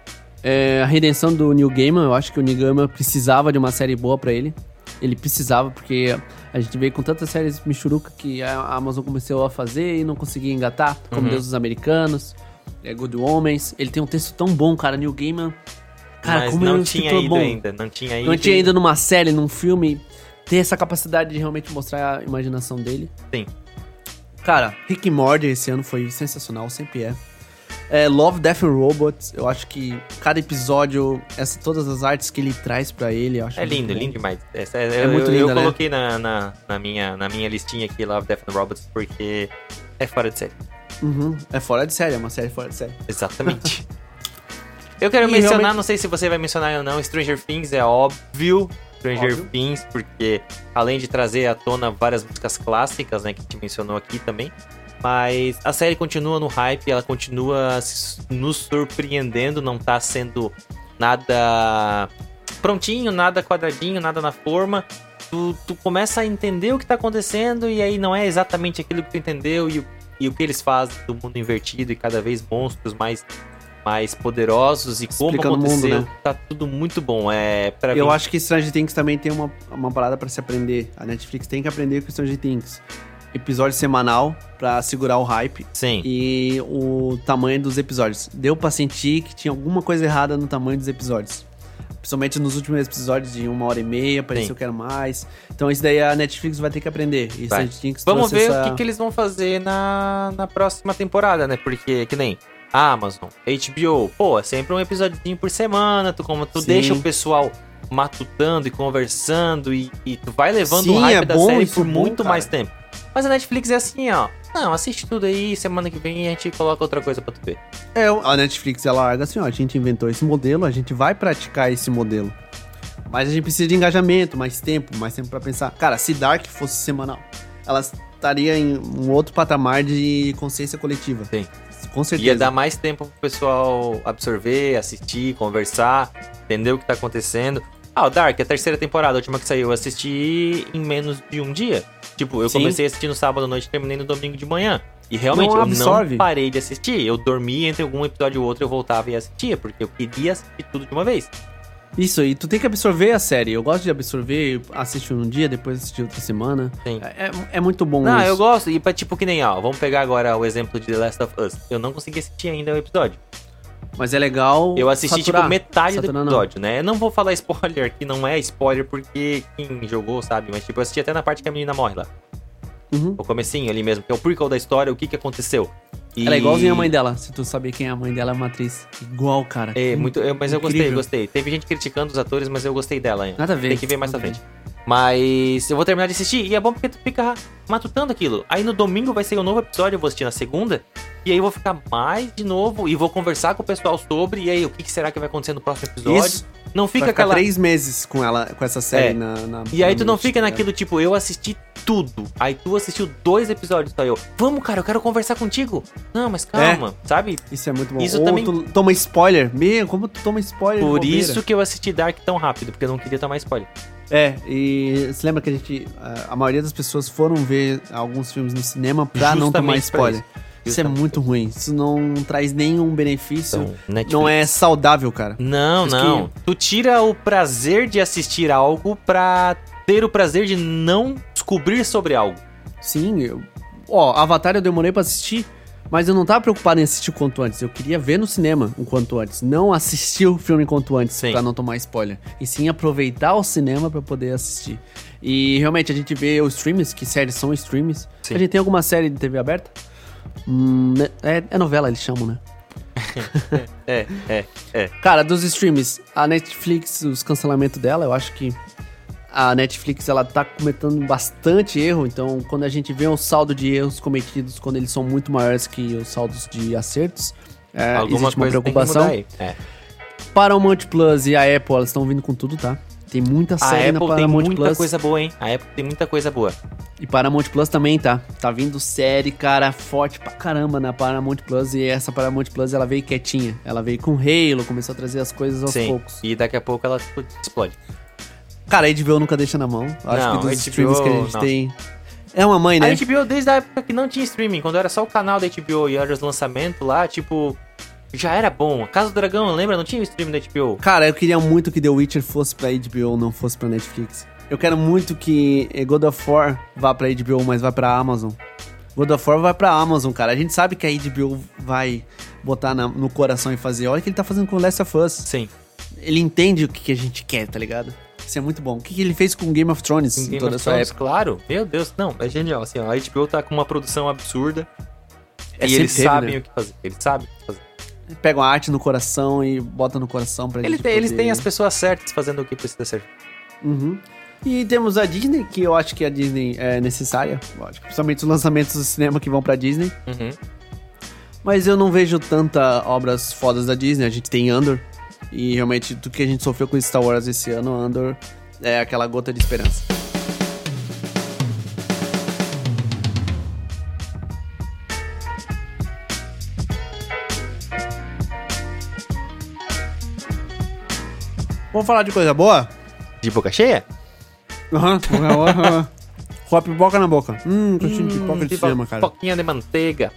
é, a redenção do Neil Gaiman, eu acho que o Neil Gaiman precisava de uma série boa pra ele. Ele precisava, porque a gente veio com tantas séries michuruca que a Amazon começou a fazer e não conseguia engatar, como Uhum. Deus dos Americanos, é, Good Homens. Ele tem um texto tão bom, cara, Neil Gaiman. Cara, Mas como ele é não tinha ido bom. ainda. Não tinha ido. Não tinha ido numa série, num filme, ter essa capacidade de realmente mostrar a imaginação dele. Sim. Cara, Rick and Morty esse ano foi sensacional, sempre é. É, Love, Death and Robots, eu acho que cada episódio, essa, todas as artes que ele traz pra ele, eu acho É lindo, bom. lindo demais. Essa- É eu, muito eu- eu linda, né? coloquei na, na, na minha, na minha listinha aqui Love, Death and Robots porque é fora de série. Uhum. É fora de série, é uma série fora de série. Exatamente. (laughs) eu quero E mencionar, realmente- não sei se você vai mencionar ou não, Stranger Things é óbvio. Stranger Óbvio. Things, porque além de trazer à tona várias músicas clássicas, né, que a gente mencionou aqui também, mas a série continua no hype, ela continua nos surpreendendo, não tá sendo nada prontinho, nada quadradinho, nada na forma. Tu, tu começa a entender o que tá acontecendo e aí não é exatamente aquilo que tu entendeu e, o- e o que eles fazem do mundo invertido e cada vez monstros mais mais poderosos e como Explicando o mundo, aconteceu. né? Tá tudo muito bom. É para Eu acho que Stranger Things também tem uma, uma parada pra se aprender. A Netflix tem que aprender com Stranger Things. Episódio semanal pra segurar o hype Sim. e o tamanho dos episódios. Deu pra sentir que tinha alguma coisa errada no tamanho dos episódios. Principalmente nos últimos episódios de uma hora e meia, pareceu Sim. que era mais. Então isso daí a Netflix vai ter que aprender. E Vai. Stranger Things Vamos ver essa... o que, que eles vão fazer na, na próxima temporada, né? Porque, que nem Amazon, HBO, pô, é sempre um episódiozinho por semana, tu, como, tu Sim. deixa o pessoal matutando e conversando e, e tu vai levando Sim, o hype é da série por bom, muito cara. mais tempo. Mas a Netflix é assim, ó. Não, assiste tudo aí, semana que vem a gente coloca outra coisa pra tu ver. É, a Netflix ela larga assim, ó, a gente inventou esse modelo, a gente vai praticar esse modelo. Mas a gente precisa de engajamento, mais tempo, mais tempo pra pensar. Cara, se Dark fosse semanal, ela estaria em um outro patamar de consciência coletiva. Sim. Com certeza. Ia dar mais tempo pro pessoal absorver, assistir, conversar, entender o que tá acontecendo. Ah, o Dark, a terceira temporada, a última que saiu, eu assisti em menos de um dia. Tipo, eu Sim. comecei a assistir no sábado à noite e terminei no domingo de manhã. E realmente Não eu não parei de assistir. Eu dormia entre algum episódio e outro, eu voltava e assistia, porque eu queria assistir tudo de uma vez. Isso, e tu tem que absorver a série. Eu gosto de absorver, assistir um dia, depois assistir outra semana. Sim. É, é- muito bom Não, isso. eu gosto. E pra tipo que nem, ó, vamos pegar agora o exemplo de The Last of Us. Eu não consegui assistir ainda o episódio. Mas é legal Eu assisti, saturar. tipo, metade Saturar do não. episódio, né? Eu não vou falar spoiler, que não é spoiler porque quem jogou sabe, mas, tipo, eu assisti até na parte que a menina morre lá. Uhum. O comecinho ali mesmo, que é o prequel da história, o que que aconteceu. E... Ela é igualzinha a mãe dela. Se tu saber quem é a mãe dela, é uma atriz. Igual, cara. É, muito, eu- mas eu gostei, Incrível. gostei. Teve gente criticando os atores, mas eu gostei dela ainda. Nada a ver. Tem que ver mais pra frente. Mas eu vou terminar de assistir e é bom porque tu fica matutando aquilo. Aí no domingo vai ser um novo episódio, eu vou assistir na segunda. E aí eu vou ficar mais de novo e vou conversar com o pessoal sobre. E aí, o que, que será que vai acontecer no próximo episódio? Isso. Não Fica Vai aquela. três meses com ela, com essa série É. na, na- E aí tu não fica tá naquilo tipo, eu assisti tudo. Aí tu assistiu dois episódios, só eu. Vamos, cara, eu quero conversar contigo. Não, mas calma, sabe? ligado? Isso é muito bom. Isso Ou também- tu toma spoiler. Meu, como tu toma spoiler? Por isso que eu assisti Dark tão rápido, porque eu não queria tomar spoiler. É, e você lembra que a gente. A, maioria das pessoas foram ver alguns filmes no cinema pra não tomar Justamente pra spoiler. Isso. É muito ruim. Isso não traz nenhum benefício. Então, não é saudável, cara. Não, Diz não. Tu tira o prazer de assistir algo pra ter o prazer de não descobrir sobre algo. Sim, eu... ó, Avatar eu demorei pra assistir, mas eu não tava preocupado em assistir o quanto antes. Eu queria ver no cinema o quanto antes, não assistir o filme quanto antes Sim. pra não tomar spoiler, e sim aproveitar o cinema pra poder assistir. E realmente a gente vê os streams, que séries são streams. Sim. A gente tem alguma série de TV aberta? Hum, né, é, é novela, eles chamam, né? (laughs) É, é, é. Cara, dos streams, a Netflix, os cancelamentos dela, eu acho que a Netflix ela tá cometendo bastante erro, então quando a gente vê o saldo de erros cometidos quando eles são muito maiores que os saldos de acertos, é, Alguma existe uma preocupação. mudar aí. É. Paramount Plus e a Apple, elas estão vindo com tudo, tá? Tem muita A série na Apple tem Paramount muita Plus. coisa boa, hein? A Apple tem muita coisa boa. E Paramount Plus também, tá? Tá vindo série, cara, forte pra caramba na Paramount Plus. E essa Paramount Plus, ela veio quietinha. Ela veio com Halo, começou a trazer as coisas aos Sim. poucos. E daqui a pouco ela tipo, explode. Cara, a HBO nunca deixa na mão. Acho Não, que dos HBO streams que a gente não. tem. É uma mãe, né? A HBO, desde a época que não tinha streaming, quando era só o canal da HBO e era os lançamentos lá, tipo, já era bom. Casa do Dragão, lembra? Não tinha o streaming da HBO. Cara, eu queria muito que The Witcher fosse pra HBO, não fosse pra Netflix. Eu quero muito que eh, God of War vá pra HBO, mas vá pra Amazon. God of War vai pra Amazon, cara. A gente sabe que a HBO vai botar na- no coração e fazer. Olha o que ele tá fazendo com Last of Us. Sim. Ele entende o que, que a gente quer, tá ligado? Isso é muito bom. O que, que ele fez com Game of Thrones Em em Game toda of essa Thrones, época? claro. Meu Deus, não, é genial. Assim, ó, a HBO tá com uma produção absurda. É, e eles teve, sabem né? o que fazer. Eles sabem o que fazer. Pegam a arte no coração e botam no coração pra Ele gente tem, Eles poder- têm as pessoas certas fazendo o que precisa ser. Uhum. E temos a Disney, que eu acho que a Disney é necessária, lógico, principalmente os lançamentos do cinema que vão pra Disney. Uhum. Mas eu não vejo tanta obras fodas da Disney. A gente tem Andor. E realmente, do que a gente sofreu com Star Wars esse ano, Andor é aquela gota de esperança. Vamos falar de coisa boa? De boca cheia? Aham. (laughs) Uhum. Com a pipoca na boca. Hum, gostinho de pipoca de Pipo- cinema, cara. Pipoquinha de manteiga.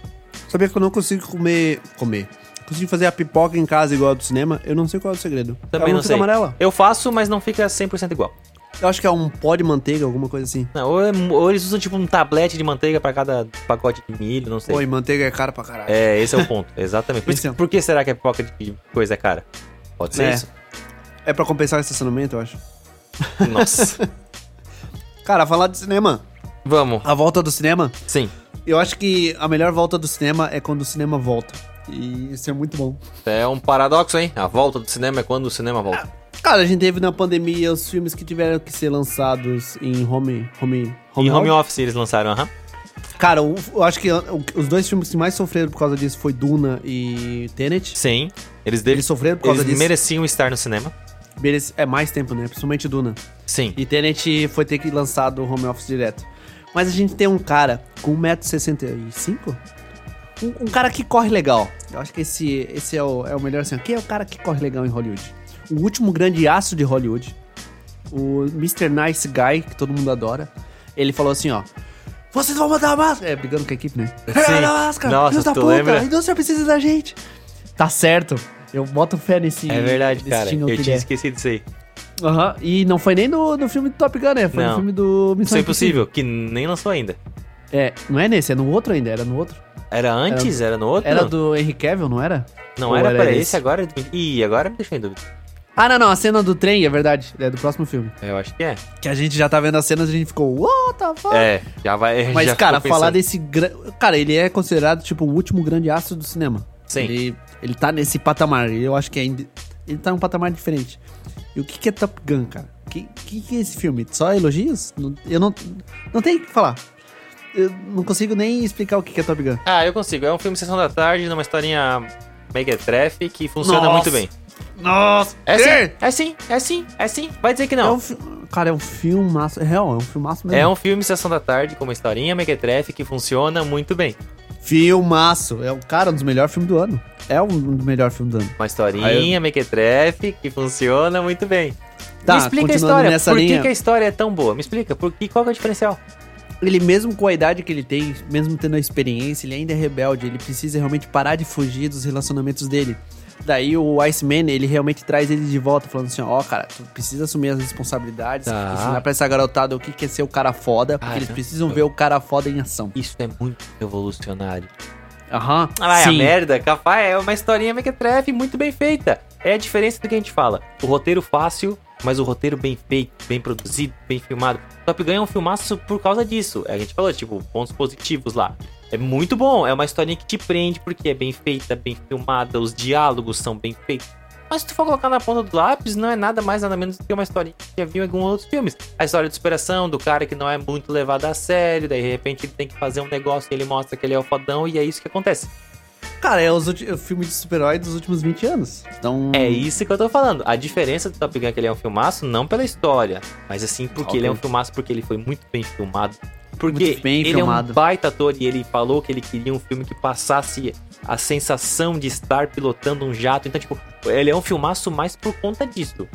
Sabia que eu não consigo comer. Comer. Consigo fazer a pipoca em casa igual a do cinema? Eu não sei qual é o segredo. Também Ela não sei. amarela. Eu faço, mas não fica 100% igual. Eu acho que é um pó de manteiga, alguma coisa assim. Não, ou, é- ou eles usam tipo um tablete de manteiga pra cada pacote de milho, não sei. Oi, manteiga é cara pra caralho. É, esse é o ponto, (laughs) exatamente. Por, Esse é- por que será que a pipoca de coisa é cara? Pode ser É. isso? É pra compensar o estacionamento, eu acho. Nossa. (laughs) Cara, falar de cinema. Vamos. A volta do cinema. Sim. Eu acho que a melhor volta do cinema é quando o cinema volta. E isso é muito bom. É um paradoxo, hein? A volta do cinema é quando o cinema volta. Cara, a gente teve na pandemia os filmes que tiveram que ser lançados em home. Home, em home office. office eles lançaram, aham. Cara, o- eu acho que os dois filmes que mais sofreram por causa disso foi Duna e Tenet. Sim. Eles, Eles sofreram por causa eles disso. mereciam estar no cinema. É mais tempo, né? Principalmente Duna. Sim. E Tenet foi ter que lançar do home office direto. Mas a gente tem um cara com 1,65m. Um, um cara que corre legal. Eu acho que esse, esse é, o, é o melhor assim. Quem é o cara que corre legal em Hollywood? O último grande astro de Hollywood. O Mr. Nice Guy, que todo mundo adora. Ele falou assim, ó. Vocês vão mandar a máscara. É, brigando com a equipe, né? Sim. Manda a máscara. Nossa, tu puta, lembra? A indústria precisa da gente. Tá certo. Eu boto fé nesse. É verdade, nesse cara. Eu tinha é. esquecido disso aí. Aham, e não foi nem no, no filme do Top Gun, né? Foi Não. no filme do Isso Missão é impossível, que nem lançou ainda. É, não é nesse, é no outro ainda, era no outro. Era antes? Era, no outro? Era do Henry Cavill, não era? Não Ou era, era pra esse? esse agora? Ih, agora me deixou em dúvida. Ah, não, não, a cena do trem, é verdade, é do próximo filme. Eu acho que é. Que a gente já tá vendo as cenas e a gente ficou, what the fuck? É, já vai. (laughs) Mas, já cara, falar desse... gra- Cara, ele é considerado, tipo, o último grande astro do cinema. Sim. Ele, ele tá nesse patamar, e eu acho que ainda... Ele tá num patamar diferente. E o que que é Top Gun, cara? O que, que que é esse filme? Só elogios? Eu não... Não tem o que falar. Eu não consigo nem explicar o que que é Top Gun. Ah, eu consigo. É um filme Sessão da Tarde, numa historinha mequetrefe que funciona Nossa. muito bem. Nossa! É sim, é sim, é sim, é sim. Vai dizer que É não. um fi- Cara, é um filmaço. É real, é um filmaço mesmo. É um filme Sessão da Tarde com uma historinha mequetrefe que funciona muito bem. Filmaço. É o cara, um dos melhores filmes do ano. É um dos melhores filmes do ano. Uma historinha mequetrefe que funciona muito bem. Tá, Me explica a história. nessa Por que linha. que a história é tão boa? Me explica. Por que, qual é o diferencial? Ele mesmo com a idade que ele tem, mesmo tendo a experiência, ele ainda é rebelde. Ele precisa realmente parar de fugir dos relacionamentos dele. Daí o Iceman, ele realmente traz ele de volta, falando assim, ó, cara, tu precisa assumir as responsabilidades, Tá. ensinar pra essa garotada o que que é ser o cara foda, porque Ah, eles não. precisam ver o cara foda em ação. Isso é muito revolucionário. Aham, Ah, vai a sim. merda, capaz, é uma historinha mequetrefe muito bem feita. É a diferença do que a gente fala. O roteiro fácil, mas o roteiro bem feito, bem produzido, bem filmado. Top Gun é um filmaço por causa disso. A gente falou, tipo, pontos positivos lá. É muito bom, é uma historinha que te prende porque é bem feita, bem filmada, os diálogos são bem feitos. Mas se tu for colocar na ponta do lápis, não é nada mais nada menos do que uma historinha que já viu em alguns outros filmes. A história de superação do cara que não é muito levado a sério, daí de repente ele tem que fazer um negócio e ele mostra que ele é o fodão e é isso que acontece. Cara, é os ulti- o filme de super-herói dos últimos 20 anos. Então... É isso que eu tô falando. A diferença do Top Gun é que ele é um filmaço não pela história, mas assim porque Ok. ele é um filmaço porque ele foi muito bem filmado. Porque ele filmado. é um baita ator e ele falou que ele queria um filme que passasse a sensação de estar pilotando um jato. Então, tipo, ele é um filmaço mais por conta disso.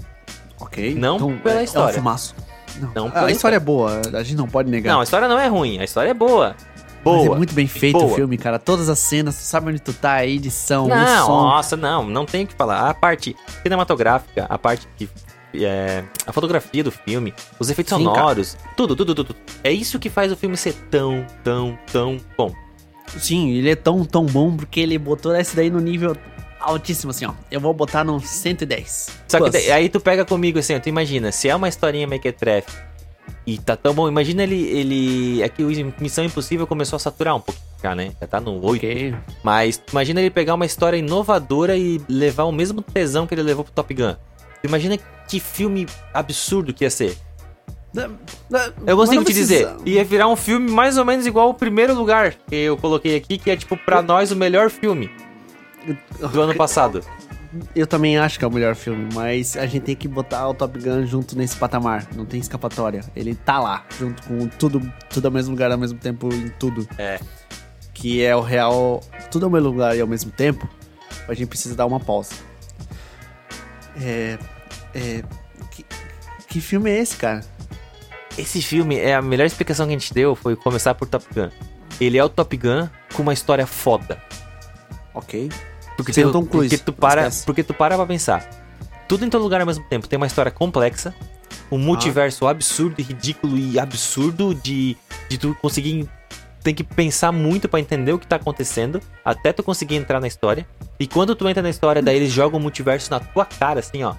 Ok. Não pela é- história. É um filmaço. Não, Não a pela história é boa, a gente não pode negar. Não, a história não é ruim, a história é boa. Mas Boa. é muito bem feito boa. o filme, cara. Todas as cenas, tu sabe onde tu tá, a edição, Não, o som. nossa, não, não tem o que falar. A parte cinematográfica, a parte que. É, a fotografia do filme, os efeitos Sim, sonoros, tudo, tudo, tudo, tudo. É isso que faz o filme ser tão, tão, tão bom. Sim, ele é tão, tão bom porque ele botou esse daí no nível altíssimo, assim, ó. Eu vou botar no 110. Só que Plus. daí- aí tu pega comigo assim, ó, tu imagina, se é uma historinha mequetrefe E tá tão bom. Imagina ele. ele é que o Missão Impossível começou a saturar um pouco já, né? Já tá no 8. Ok. Mas imagina ele pegar uma história inovadora e levar o mesmo tesão que ele levou pro Top Gun. Imagina que filme absurdo que ia ser. Eu consigo te dizer, ia virar um filme mais ou menos igual o primeiro lugar que eu coloquei aqui, que é tipo, pra nós, o melhor filme do ano passado. Eu também acho que é o melhor filme, mas a gente tem que botar o Top Gun junto nesse patamar. Não tem escapatória. Ele tá lá, junto com tudo, tudo ao mesmo lugar, ao mesmo tempo, em tudo. É. Que é o real. Tudo ao mesmo lugar e ao mesmo tempo. A gente precisa dar uma pausa. É. É. Que, que filme é esse, cara? Esse filme, é a melhor explicação que a gente deu foi começar por Top Gun. Ele é o Top Gun com uma história foda. Ok. Porque, Sem tu, o Tom Cruise, porque tu para, esquece. porque tu para pra pensar. Tudo em todo lugar ao mesmo tempo. Tem uma história complexa, um multiverso absurdo e ridículo e absurdo de, de tu conseguir. Tem que pensar muito pra entender o que tá acontecendo, até tu conseguir entrar na história. E quando tu entra na história, daí eles jogam o multiverso na tua cara, assim, ó.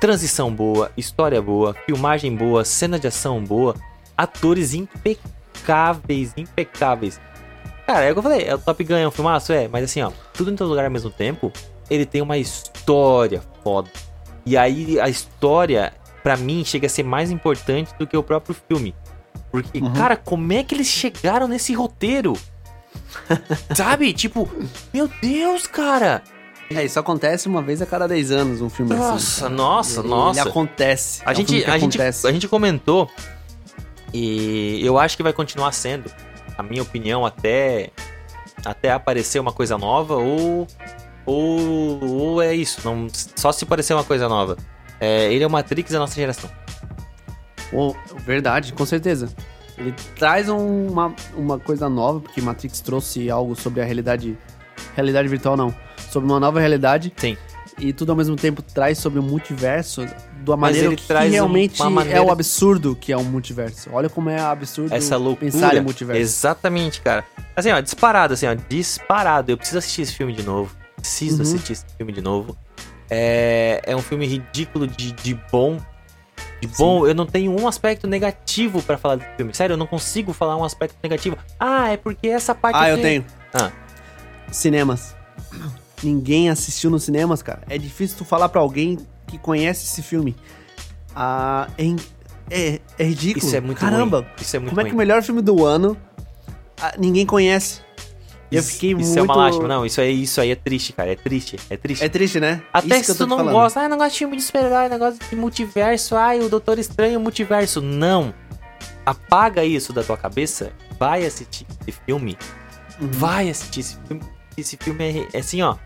Transição boa, história boa, filmagem boa, cena de ação boa, atores impecáveis, impecáveis. Cara, é o que eu falei, é o Top Gun, é um filmaço, é, mas assim, ó, tudo em todo lugar ao mesmo tempo, ele tem uma história foda. E aí a história, pra mim, chega a ser mais importante do que o próprio filme. Porque, Uhum. cara, como é que eles chegaram nesse roteiro? (laughs) Sabe? Tipo, meu Deus, cara! É, isso acontece uma vez a cada 10 anos, um filme assim. Nossa, nossa, Ele- nossa. Ele acontece. A É um gente, que a, gente, acontece. a gente comentou e eu acho que vai continuar sendo, a minha opinião, até, até aparecer uma coisa nova ou, ou, ou é isso, não, só se aparecer uma coisa nova. É, ele é o Matrix da nossa geração. Oh, verdade, com certeza. Ele traz um- uma, uma coisa nova, porque Matrix trouxe algo sobre a realidade. Realidade virtual, não. Sobre uma nova realidade. Sim. E tudo ao mesmo tempo traz sobre o multiverso da maneira ele que traz realmente maneira- é o absurdo que é um multiverso. Olha como é absurdo Essa loucura. pensar em multiverso. Exatamente, cara. Assim, ó, disparado, assim, ó, disparado. Eu preciso assistir esse filme de novo. Preciso Uhum. assistir esse filme de novo. É, é um filme ridículo de, de bom. De bom, eu não tenho um aspecto negativo pra falar desse filme. Sério, eu não consigo falar um aspecto negativo. Ah, é porque essa parte Ah, eu aqui- tenho. Ah. Cinemas. Ninguém assistiu nos cinemas, cara. É difícil tu falar pra alguém que conhece esse filme. Ah, é, é, é ridículo. Isso é muito Caramba, ruim. Isso é muito como é ruim. que o melhor filme do ano ah, ninguém conhece? Eu Isso- fiquei isso muito... é uma lástima. Não, isso aí, isso aí é triste, cara. É triste. É triste. É triste, né? Até Isso se tu não falando. gosta, ah, não gosto de filme de super-herói, negócio de multiverso, ai, o Doutor Estranho, multiverso. Não. Apaga isso da tua cabeça, vai assistir esse filme. Uhum. Vai assistir esse filme. Esse filme é, é assim, ó.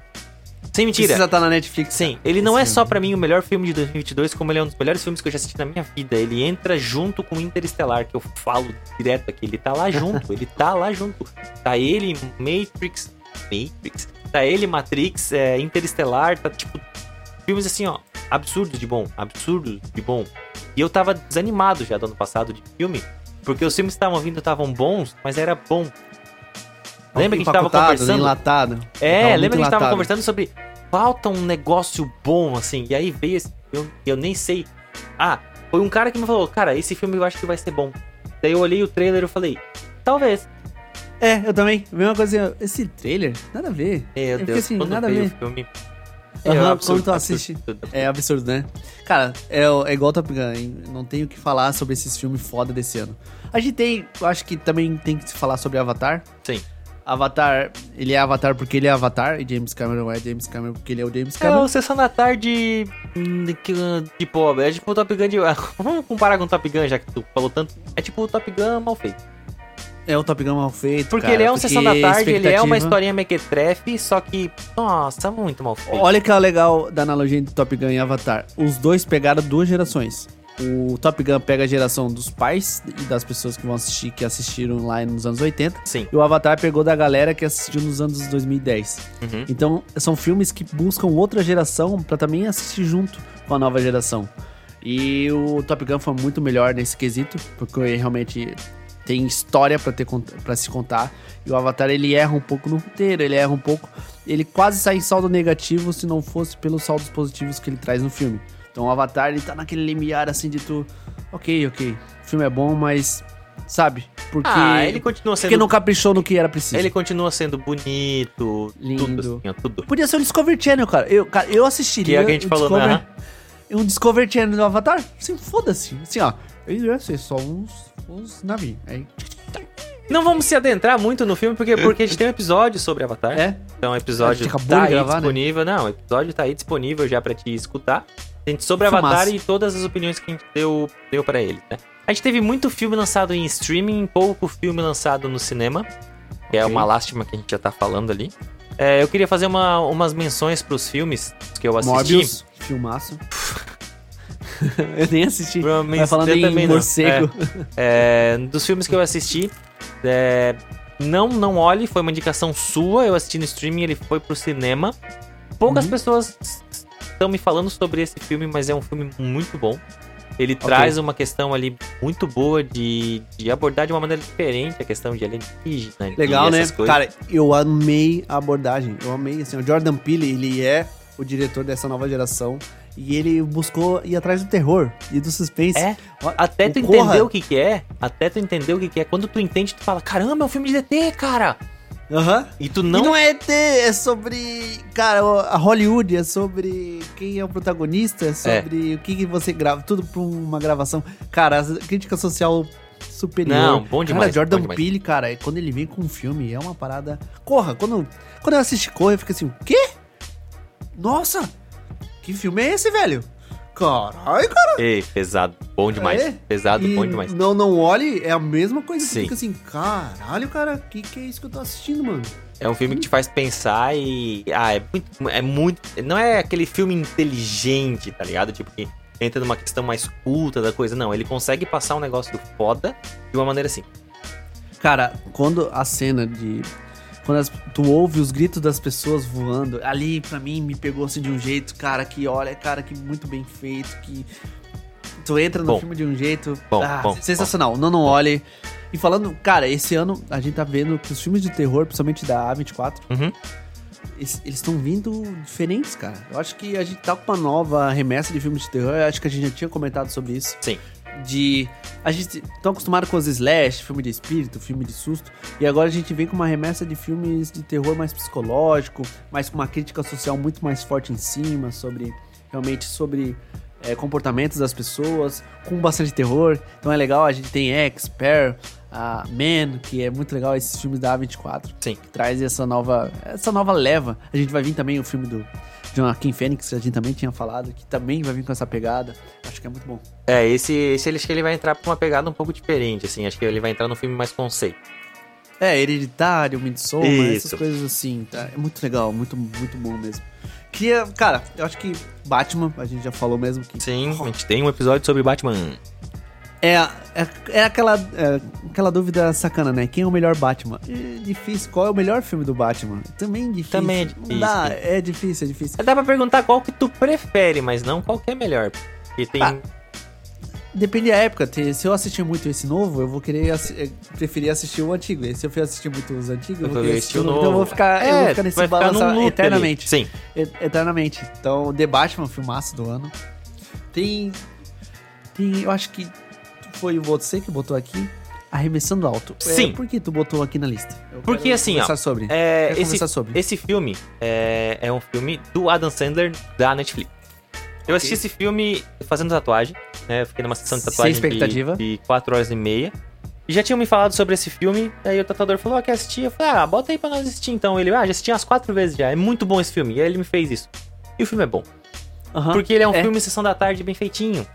Sem mentira. Precisa estar na Netflix. Sim, ele não é só pra mim o melhor filme de 2022, como ele é um dos melhores filmes que eu já assisti na minha vida. Ele entra junto com Interestelar, que eu falo direto aqui. Ele tá lá junto, (laughs) ele tá lá junto. Tá ele, Matrix. Matrix. Tá ele, Matrix, é, Interestelar, tá tipo. Filmes assim, ó. Absurdos de bom. Absurdos de bom. E eu tava desanimado já do ano passado de filme, porque os filmes que estavam vindo estavam bons, mas era bom. Lembra que a gente tava conversando? Enlatado. É, lembra que a gente tava conversando sobre falta um negócio bom, assim, e aí veio esse filme, eu nem sei. Ah, foi um cara que me falou, cara, esse filme eu acho que vai ser bom. Daí eu olhei o trailer e falei, talvez. É, eu também. Mesma coisa, esse trailer, nada a ver. Meu fiquei Deus, assim, nada a ver. o filme. Aham, absurdo, quando tu assiste. absurdo. É absurdo, né? Cara, é, é igual Top Gun, hein? não tenho o que falar sobre esses filmes foda desse ano. A gente tem, eu acho que também tem que se falar sobre Avatar. Sim. Avatar, ele é Avatar porque ele é Avatar, e James Cameron é James Cameron porque ele é o James É Cameron. o Sessão da Tarde hum, de, de pobre. É tipo o Top Gun de... (laughs) Vamos comparar com o Top Gun, já que tu falou tanto. É tipo o Top Gun mal feito. É o Top Gun mal feito, Porque cara, ele é um porque Sessão da Tarde, ele é uma historinha mequetrefe, só que... Nossa, muito mal feito. Olha que é legal da analogia entre Top Gun e Avatar. Os dois pegaram duas gerações. O Top Gun pega a geração dos pais e das pessoas que vão assistir, que assistiram lá nos anos 80. Sim. E o Avatar pegou da galera que assistiu nos anos 2010. Uhum. Então, são filmes que buscam outra geração pra também assistir junto com a nova geração. E o Top Gun foi muito melhor nesse quesito, porque realmente tem história pra ter para se contar. E o Avatar ele erra um pouco no roteiro, ele erra um pouco, ele quase sai em saldo negativo se não fosse pelos saldos positivos que ele traz no filme. Então o Avatar ele tá naquele limiar assim de tu, OK, OK, o filme é bom, mas. Sabe? Porque. Ah, ele continua porque sendo. não caprichou no que era preciso. Ele continua sendo bonito, Lindo. tudo assim, tudo. Podia ser um Discovery Channel, cara. Eu, cara, eu assistiria. é o que a gente o falou, Discovery, né? Um Discovery Channel do Avatar? Assim, foda-se. Assim, ó. Ele ia ser só uns, uns navios. Aí. Não vamos se adentrar muito no filme, porque, porque a gente tem um episódio sobre Avatar. É? Então o episódio tá aí gravar, né? disponível. Não, o episódio tá aí disponível já pra te escutar. A gente sobre Filmaço. Avatar e todas as opiniões que a gente deu, deu pra ele, né? A gente teve muito filme lançado em streaming, pouco filme lançado no cinema. Que é Ok. uma lástima que a gente já tá falando ali. É, eu queria fazer uma- umas menções pros filmes que eu assisti. Morbius, filmaço. (laughs) eu nem assisti. Vai falando em também morcego. É, dos filmes que eu assisti, é, não, não olhe, foi uma indicação sua. Eu assisti no streaming, ele foi pro cinema. Poucas Uhum. pessoas estão me falando sobre esse filme, mas é um filme muito bom. Ele traz uma questão ali muito boa de, de abordar de uma maneira diferente a questão de alienígena. Legal, e né? coisas. Cara, eu amei a abordagem. Eu amei, assim, o Jordan Peele, ele é o diretor dessa nova geração. E ele buscou ir atrás do terror e do suspense. É, até tu entender o que que é, até tu entender o que que é, quando tu entende, tu fala, caramba, é um filme de DT, cara! Aham. E tu Não... não... não é ET, é sobre. Cara, a Hollywood, é sobre quem é o protagonista, é sobre o que, que você grava, tudo pra uma gravação. Cara, a crítica social superior. Não, bom demais, Cara, Jordan demais. Peele, cara, quando ele vem com um filme, é uma parada. Corra, quando, quando eu assisti Corra, eu fico assim, o quê? Nossa! Que filme é esse, velho? Caralho, cara! Ei, pesado, bom demais. É? Pesado, E bom demais. Não, não olhe, é a mesma coisa. Você Sim. fica assim, caralho, cara, que que é isso que eu tô assistindo, mano? É um filme que te faz pensar e. Ah, é muito. É muito. Não é aquele filme inteligente, tá ligado? Tipo, que entra numa questão mais culta da coisa. Não, ele consegue passar um negócio foda de uma maneira assim. Cara, quando a cena de. Quando as- tu ouve os gritos das pessoas voando, ali pra mim me pegou assim de um jeito, cara, que olha, cara, que muito bem feito, que. Tu entra no Bom. filme de um jeito. Bom, ah, bom, sensacional. Não, não olhe. E falando, cara, esse ano a gente tá vendo que os filmes de terror, principalmente da A24, Uhum. eles estão vindo diferentes, cara. Eu acho que a gente tá com uma nova remessa de filmes de terror. Eu acho que a gente já tinha comentado sobre isso. Sim. De. A gente tá acostumado com os slash, filme de espírito, filme de susto. E agora a gente vem com uma remessa de filmes de terror mais psicológico, mas com uma crítica social muito mais forte em cima, sobre. Realmente sobre. é, comportamentos das pessoas, com bastante terror. Então é legal, a gente tem X, Pair, a Man, que é muito legal esses filmes da A24 Sim. que traz essa nova, essa nova leva. A gente vai vir também o filme do Joaquim Fênix, que a gente também tinha falado, que também vai vir com essa pegada. Acho que é muito bom. É, esse, esse ele- acho que ele vai entrar pra uma pegada um pouco diferente, assim. Acho que ele vai entrar no filme mais conceito. É, Hereditário, Midsommar, Isso. essas coisas assim, tá? É muito legal, muito, muito bom mesmo. Queria, cara, eu acho que Batman, a gente já falou mesmo que Sim, a gente tem um episódio sobre Batman. É, é, é aquela, é, aquela dúvida sacana, né? Quem é o melhor Batman? É difícil. Qual é o melhor filme do Batman? Também difícil. Também é Não difícil. dá, é difícil, é difícil. Dá pra perguntar qual que tu prefere, mas não qual que é melhor. Porque tem. Ah, Depende da época. Se eu assistir muito esse novo, eu vou querer assi- eh, preferir assistir o antigo. E se eu for assistir muito os antigos, eu vou querer assistir o novo. Então eu vou ficar, eu É, vou ficar nesse balanço loop ali. eternamente. Sim. E- Eternamente. Então, The Batman, filmaço do ano. Tem. Tem. Eu acho que foi você que botou aqui. Arremessando alto. É, Sim. por que tu botou aqui na lista? Eu Porque assim, ó, sobre. É, esse, conversar sobre. esse filme é, é um filme do Adam Sandler da Netflix. Eu assisti esse filme fazendo tatuagem, né? Fiquei numa sessão de Sem tatuagem expectativa. de, de 4 horas e meia. E já tinham me falado sobre esse filme, aí o tatuador falou, ah, quer assistir? Eu falei, ah, bota aí pra nós assistir então. Ele, ah, já assisti umas quatro vezes já, é muito bom esse filme. E aí ele me fez isso. E o filme é bom. Porque ele é um É. filme sessão da tarde bem feitinho.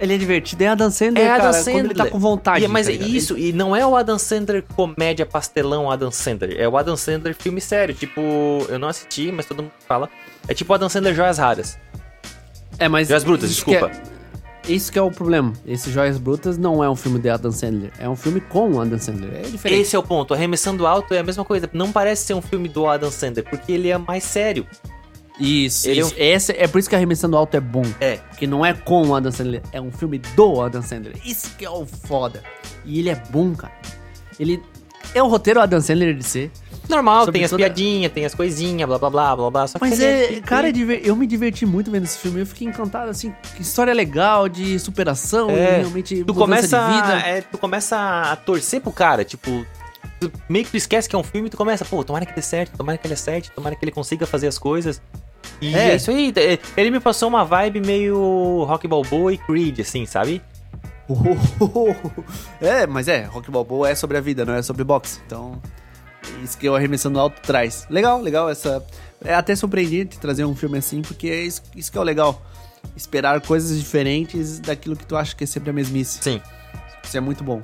Ele é divertido. É Adam Sandler, É Adam cara, quando ele tá Sandler. com vontade. E- mas tá é isso, e não é o Adam Sandler comédia pastelão Adam Sandler. É o Adam Sandler filme sério. Tipo, eu não assisti, mas todo mundo fala. É tipo o Adam Sandler Joias Raras. É, mas. Joias Brutas, isso desculpa. que é- isso que é o problema. Esse Joias Brutas não é um filme de Adam Sandler. É um filme com o Adam Sandler. É diferente. Esse é o ponto. Arremessando alto é a mesma coisa. Não parece ser um filme do Adam Sandler, porque ele é mais sério. Isso, Ele é isso. Esse, é por isso que Arremessando Alto é bom. É. Porque não é com o Adam Sandler, é um filme do Adam Sandler. Isso que é o foda. E ele é bom, cara. Ele é o roteiro Adam Sandler de ser. Normal, Sobre tem as toda- piadinhas, tem as coisinhas, blá blá blá blá blá. Só Mas é, cara, é diver- eu me diverti muito vendo esse filme. Eu fiquei encantado, assim, que história legal, de superação, É, e realmente tu começa, de vida. é, tu começa a torcer pro cara, tipo, meio que tu esquece que é um filme e tu começa, pô, tomara que dê certo, tomara que ele acerte, tomara que ele consiga fazer as coisas. E É. é, isso aí, é, ele me passou uma vibe meio Rock Balboa e Creed, assim, sabe? (laughs) é, mas é, Rock Balboa é sobre a vida, não é sobre boxe. Então, isso que eu arremessando alto traz. Legal, legal essa... É até surpreendente trazer um filme assim, porque é isso, isso que é o legal. Esperar coisas diferentes daquilo que tu acha que é sempre a mesmice. Sim. Isso é muito bom.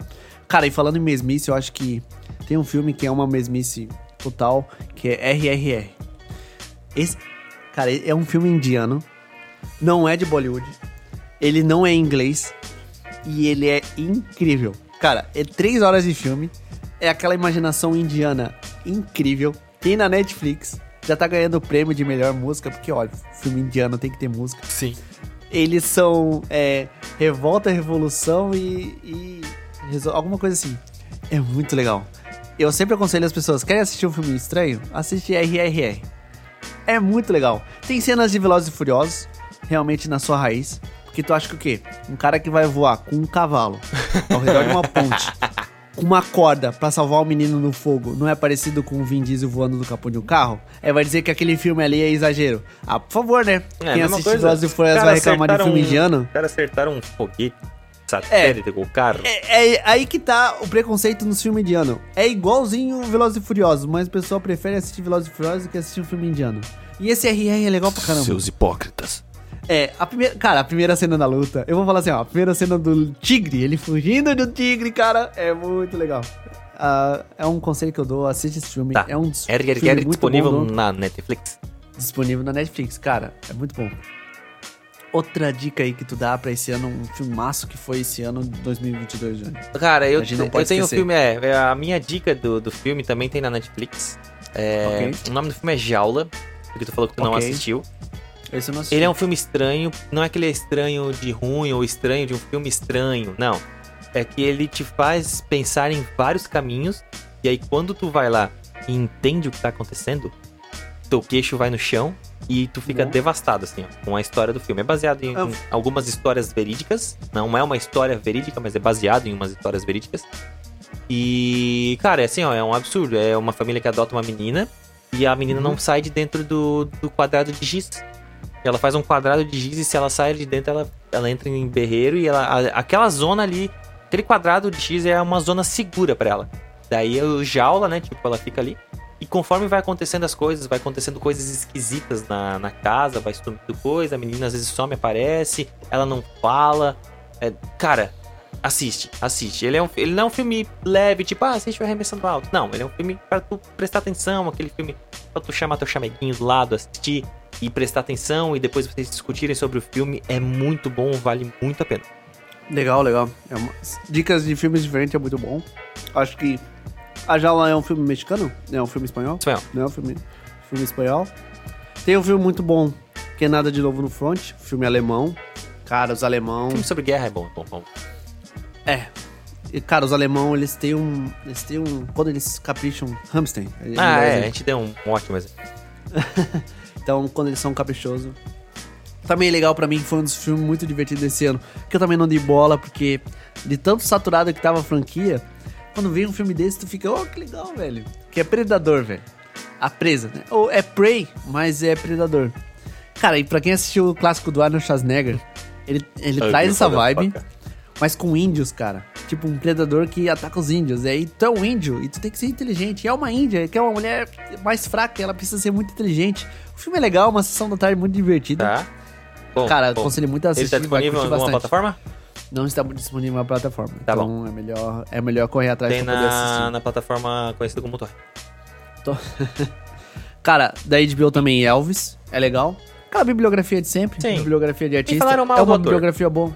Cara, e falando em mesmice, eu acho que tem um filme que é uma mesmice total, que é RRR. Esse, cara, é um filme indiano, não é de Bollywood, ele não é em inglês e ele é incrível. Cara, é três horas de filme, é aquela imaginação indiana incrível, tem na Netflix, já tá ganhando o prêmio de melhor música, porque olha, filme indiano tem que ter música. Sim. Eles são é, revolta, revolução e, e alguma coisa assim. É muito legal. Eu sempre aconselho as pessoas, querem assistir um filme estranho? Assiste RRR. É muito legal. Tem cenas de Velozes e Furiosos, realmente na sua raiz. Porque tu acha que o quê? Um cara que vai voar com um cavalo ao redor de uma ponte, (laughs) com uma corda pra salvar o menino no fogo, não é parecido com o Vin Diesel voando do capô de um carro? É, vai dizer que aquele filme ali é exagero. Ah, por favor, né? É, Quem assiste. Velozes e Furiosos vai reclamar de filme um- indiano? Os caras acertaram um foguete satélite com o carro. É, é aí que tá o preconceito nos filmes indianos. É igualzinho Velozes e Furiosos, mas o pessoal prefere assistir Velozes e Furiosos do que assistir um filme indiano. E esse RR é legal pra caramba. hipócritas. É, a primeira. Cara, a primeira cena da luta. Eu vou falar assim, ó. A primeira cena do tigre, ele fugindo do tigre, cara. É muito legal. Ah, é um conselho que eu dou, assiste esse filme. Tá. É um RRR filmes muito disponível bom na Netflix. disponível na Netflix, cara. É muito bom. Outra dica aí que tu dá pra esse ano, um filmaço que foi esse ano de 2022, Johnny. Cara, eu, não eu tenho um filme, é, é, a minha dica do, do filme também tem na Netflix. É, Ok. O nome do filme é Jaula, porque tu falou que tu não Ok. assistiu. Esse eu não assisti. Ele é um filme estranho, não é que ele é estranho de ruim ou estranho de um filme estranho, não. É que ele te faz pensar em vários caminhos, e aí quando tu vai lá e entende o que tá acontecendo, teu queixo vai no chão e tu fica Bom. devastado, assim, ó, com a história do filme. É baseado em, em algumas histórias verídicas, não é uma história verídica, mas é baseado em umas histórias verídicas. E, cara, é assim, ó, é um absurdo. É uma família que adota uma menina e a menina não Uhum. sai de dentro do, do quadrado de giz. Ela faz um quadrado de giz e se ela sai de dentro, ela, ela entra em berreiro e ela, a- aquela zona ali, aquele quadrado de giz é uma zona segura pra ela. Daí o jaula, né? Tipo, ela fica ali. E conforme vai acontecendo as coisas, vai acontecendo coisas esquisitas na, na casa, vai sumindo coisa, a menina às vezes some, aparece, ela não fala. É, cara, assiste, assiste. Ele, é um, ele não é um filme leve, tipo, ah, assiste o Arremessando Alto. Não, ele é um filme pra tu prestar atenção, aquele filme pra tu chamar teu chameguinho do lado, assistir e prestar atenção e depois vocês discutirem sobre o filme. É muito bom, vale muito a pena. Legal, legal. É uma- Dicas de filmes diferentes é muito bom. Acho que A Jaula é um filme mexicano? É um filme espanhol? Espanhol. Não é um filme, filme espanhol. Tem um filme muito bom, que é Nada de Novo no Front, filme alemão. Cara, os alemão... Filme sobre guerra é bom, bom, bom. É. E, cara, os alemão, eles têm um... Eles têm um... Quando eles capricham... Hamstein. Ah, é, Brasil. a gente deu um, um ótimo exemplo. Então, quando eles são caprichosos. Também é legal pra mim, foi um dos filmes muito divertidos desse ano. Que eu também não dei bola, porque de tanto saturado que tava a franquia, quando vem um filme desse, tu fica, oh, que legal, velho. Que é Predador, velho. A presa, né? Ou é Prey, mas é Predador. Cara, e pra quem assistiu o clássico do Arnold Schwarzenegger, ele, ele traz essa vibe, mas com índios, cara. Tipo, um predador que ataca os índios. E aí tu é um índio e tu tem que ser inteligente. E é uma índia, que é uma mulher mais fraca, ela precisa ser muito inteligente. O filme é legal, uma sessão da tarde muito divertida. Tá. Bom, Cara, bom. aconselho muito a Ele assistir. tá vai disponível em alguma bastante. plataforma? Não está disponível na plataforma. Tá então é melhor, é melhor correr atrás Tem pra poder na, assistir. na plataforma conhecida como Torre. (laughs) Cara, da HBO também Elvis, é legal. Aquela bibliografia de sempre, Sim. bibliografia de artista. falaram mal é do uma ator. bibliografia boa.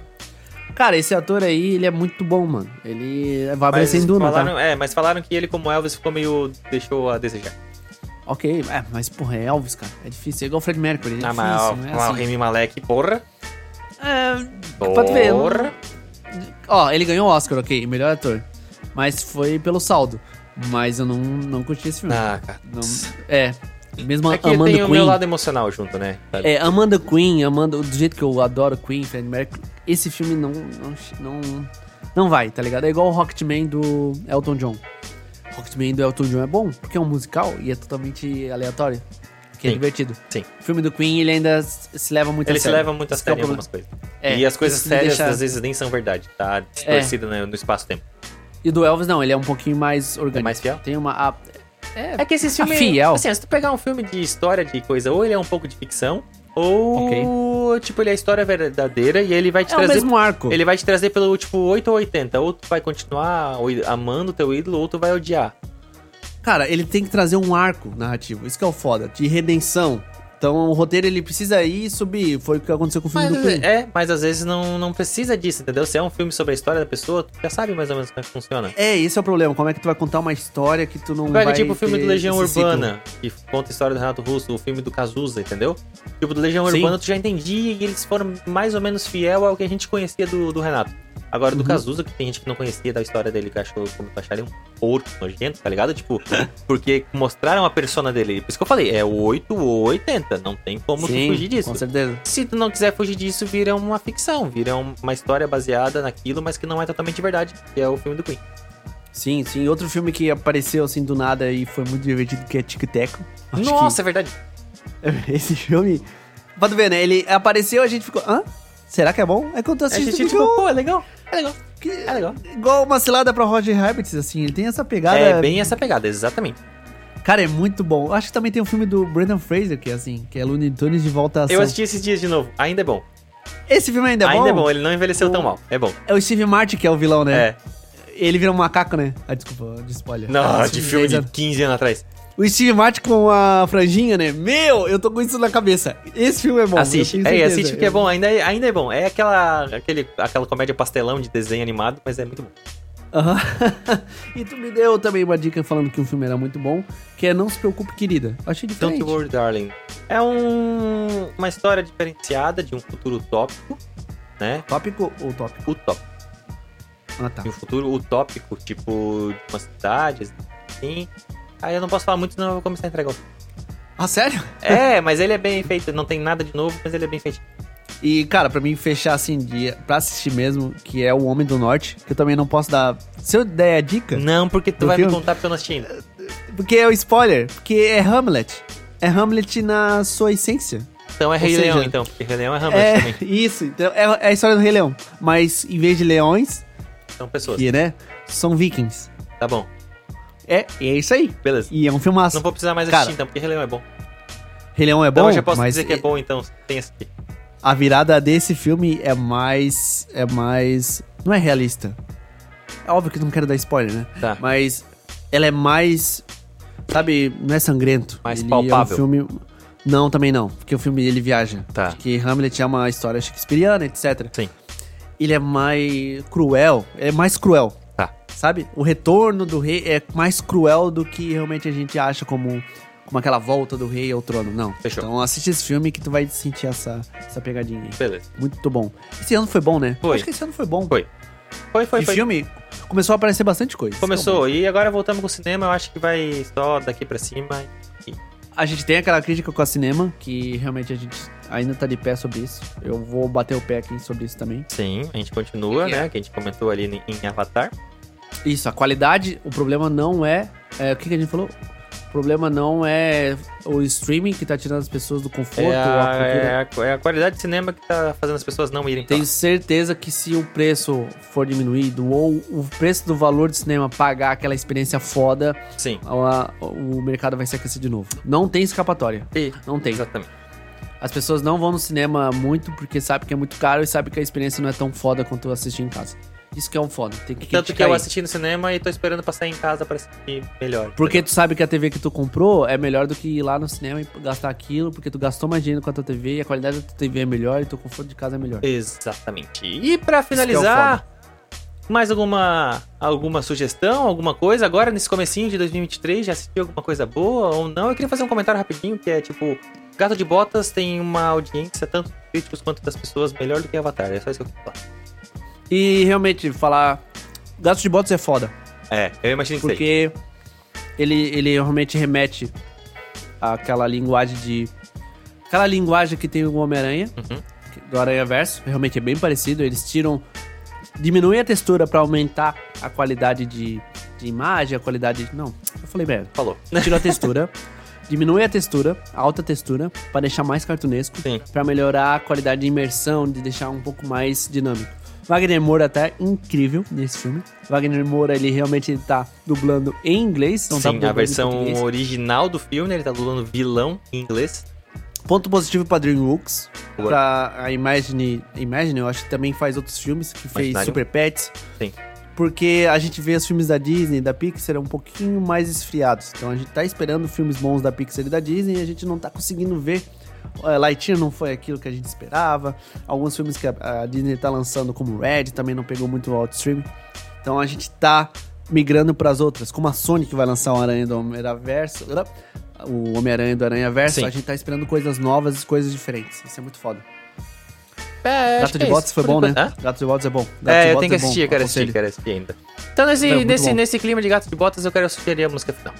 Cara, esse ator aí, ele é muito bom, mano. Ele vai aparecer em Duna, falaram, tá? É, mas falaram que ele como Elvis ficou meio... deixou a desejar. Ok, é, mas porra, é Elvis, cara. É difícil. É igual o Fred Mercury, é ah, difícil, mas ó, não é ó, o assim. Remy Malek, porra. É, Pode ver. Ó, ele ganhou o Oscar, ok, melhor ator. Mas foi pelo saldo. Mas eu não, não curti esse filme. Ah, cara. Não- é. Mesmo É que Amanda tem o Queen. meu lado emocional junto, né? Sabe? É, Amanda Queen, Amanda, do jeito que eu adoro Queen, Freddie Mercury, esse filme não, não, não, não vai, tá ligado? É igual o Rocketman do Elton John. Rocketman do Elton John é bom, porque é um musical e é totalmente aleatório, que é Sim. divertido. Sim. O filme do Queen, ele ainda se leva muito Ele a se sério. leva muito a Esse é o sério em algumas coisas. É, e as coisas sérias deixa- às vezes nem são verdade, tá distorcida no, no espaço-tempo. E do Elvis, não, ele é um pouquinho mais orgânico. É mais fiel? Tem uma... a- é, É que esses a filmes. fiel. Assim, se tu pegar um filme de história de coisa, ou ele é um pouco de ficção, ou tipo, ele é a história verdadeira e ele vai te é o trazer. mesmo arco. Ele vai te trazer pelo tipo 8 ou 80. Ou tu vai continuar amando o teu ídolo, ou tu vai odiar. Cara, ele tem que trazer um arco narrativo. Isso que é o foda, de redenção. Então o roteiro ele precisa ir subir. Foi o que aconteceu com o filme Mas, do Queen. é, mas às vezes não, não precisa disso, entendeu? Se é um filme sobre a história da pessoa, tu já sabe mais ou menos como é que funciona. É, esse é o problema. Como é que tu vai contar uma história que tu não Pega vai tipo o filme do Legião esse ciclo? Urbana, que conta a história do Renato Russo, o filme do Cazuza, entendeu? Tipo, do Legião Sim. Urbana tu já entendia e eles foram mais ou menos fiel ao que a gente conhecia do, do Renato. Agora, do Uhum. Cazuza, que tem gente que não conhecia da história dele, que achou como acharia um porco nojento, tá ligado? Tipo, (laughs) porque mostraram a persona dele. Por isso que eu falei, é o 8 ou 80, não tem como Sim, tu fugir disso. com certeza. Se tu não quiser fugir disso, vira uma ficção, vira um- uma história baseada naquilo, mas que não é totalmente verdade, que é o filme do Queen. Sim, sim. Outro filme que apareceu assim do nada e foi muito divertido, que é Tic Teco. Nossa, é verdade. que (laughs) esse filme... Pode ver, né? Ele apareceu, a gente ficou... Hã? Será que é bom? É quando tu A assiste, tu tipo, pô, é legal, é legal, que- é legal. Igual uma cilada pra Roger Rabbit, assim. Ele tem essa pegada... É bem essa pegada, exatamente. Cara, é muito bom. Acho que também tem um filme do Brendan Fraser, que é assim, que é Looney Tunes de volta à ação. Eu assisti esses dias de novo, ainda é bom. Esse filme ainda é ainda bom? é bom, ele não envelheceu O- tão mal, é bom. É o Steve Martin que é o vilão, né? É. Ele vira um macaco, né? Ah, desculpa, de spoiler. Não, Esse de filme de dez anos. 15 anos atrás. O Steve Martin com a franjinha, né? Meu, eu tô com isso na cabeça. Esse filme é bom. assiste, é, assiste porque é bom, ainda é, ainda é bom. É aquela, aquele, aquela comédia pastelão de desenho animado, mas é muito bom. Aham. (laughs) e tu me deu também uma dica falando que o filme era muito bom, que é Não Se Preocupe, Querida. Achei diferente. Don't Worry Darling. É um, uma história diferenciada de um futuro utópico, né? Tópico ou tópico? Utópico. Ah, tá. De um futuro utópico, tipo, de uma cidade, assim. Aí eu não posso falar muito, senão eu vou começar a entregar o Ah, sério? É, (laughs) mas ele é bem feito. Não tem nada de novo, mas ele é bem feito. E, cara, pra mim fechar assim, de, pra assistir mesmo, que é O Homem do Norte, que eu também não posso dar. Se eu der a dica, Não, porque tu vai filme? me contar porque eu não assisti ainda. porque é o spoiler, porque é Hamlet. É Hamlet na sua essência. Então é Rei seja, Leão, então. Porque Rei Leão é Hamlet é, também. (laughs) isso. Então, é, é a história do Rei Leão. Mas em vez de leões, São pessoas. que, né, são vikings. Tá bom. É, é isso aí. Beleza. E é um filmaço. Não vou precisar mais Cara, assistir, então, porque Rei Leão é bom. Rei Leão é Então bom, eu já posso mas dizer que é bom, então. Tem esse aqui. a virada desse filme é mais. É mais. Não é realista. É óbvio que eu não quero dar spoiler, né? Tá. Mas ela é mais. Sabe, não é sangrento. Mais Ele palpável. É um filme. Não, também não. Porque o filme ele viaja. Tá. Porque Hamlet é uma história shakespeariana, etc. Sim. Ele é mais cruel. É mais cruel. Tá. Sabe? O retorno do rei é mais cruel do que realmente a gente acha como, como aquela volta do rei ao trono. Não. Fechou. Então assiste esse filme que tu vai sentir essa, essa pegadinha aí. Beleza. Muito bom. Esse ano foi bom, né? Foi. Acho que esse ano foi bom. Foi. Foi, foi, e foi. filme começou a aparecer bastante coisa. Começou. E agora voltamos com o cinema. Eu acho que vai só daqui pra cima. A gente tem aquela crítica com a cinema, que realmente a gente ainda tá de pé sobre isso. Eu vou bater o pé aqui sobre isso também. Sim, a gente continua, Yeah. né? Que a gente comentou ali em- em Avatar. Isso, a qualidade, o problema não é. é, o que, que a gente falou? O problema não é o streaming que tá tirando as pessoas do conforto. É a é, a, é a qualidade de cinema que tá fazendo as pessoas não irem. Tenho lá. certeza que se o preço for diminuído ou o preço do valor de cinema pagar aquela experiência foda, Sim. a- o mercado vai se aquecer de novo. Não tem escapatória. E- Não tem. Exatamente. As pessoas não vão no cinema muito porque sabem que é muito caro e sabem que a experiência não é tão foda quanto assistir em casa. Isso que é um foda. Tem que Tanto que eu isso. assisti no cinema e tô esperando passar em casa pra assistir melhor. Porque tu sabe que a TV que tu comprou é melhor do que ir lá no cinema e gastar aquilo, porque tu gastou mais dinheiro com a tua TV e a qualidade da tua TV é melhor e teu conforto de casa é melhor. Exatamente. E pra é finalizar, mais alguma alguma sugestão, alguma coisa? Agora, nesse comecinho de 2023, já assistiu alguma coisa boa ou não? Eu queria fazer um comentário rapidinho, que é tipo... Gato de Botas tem uma audiência, tanto dos críticos quanto das pessoas, melhor do que Avatar. É só isso que eu queria falar. E realmente, falar. Gato de Botas é foda. É, eu imagino que seja. Porque ele, ele realmente remete àquela linguagem de. Aquela linguagem que tem o Homem-Aranha, Uhum. do Aranha Verso. Realmente é bem parecido. Eles tiram. Diminuem a textura pra aumentar a qualidade de, de imagem, a qualidade. Não, eu falei merda. Falou. Tira a textura, (laughs) diminui a textura, a alta textura, pra deixar mais cartunesco, pra melhorar a qualidade de imersão, de deixar um pouco mais dinâmico. Wagner Moura tá incrível nesse filme. Wagner Moura, ele realmente tá dublando em inglês, não tá Sim, dublando a versão original do filme, né, ele tá dublando vilão em inglês. Ponto positivo pra DreamWorks, pra a Imagine, Imagine, eu acho que também faz outros filmes, que fez Imaginário. Super Pets. Sim. Porque a gente vê os filmes da Disney, da Pixar, um pouquinho mais esfriados. Então a gente tá esperando filmes bons da Pixar e da Disney e a gente não tá conseguindo ver. Uh, Lightyear não foi aquilo que a gente esperava. Alguns filmes que a, Disney tá lançando, como Red, também não pegou muito o outstream. Então a gente tá migrando pras outras. Como a Sony que vai lançar o Aranha do Homem-Verso, o Homem-Aranha do Aranha Verso, Sim. a gente tá esperando coisas novas e coisas diferentes. Isso é muito foda. É, Gato de Botas foi bom, né? Gato de Botas é bom. Gato É, eu tenho que é bom, assistir, eu quero assistir, quero assistir ainda. Então, nesse, É, muito nesse, bom. nesse clima de Gato de Botas, eu quero sugerir a música final.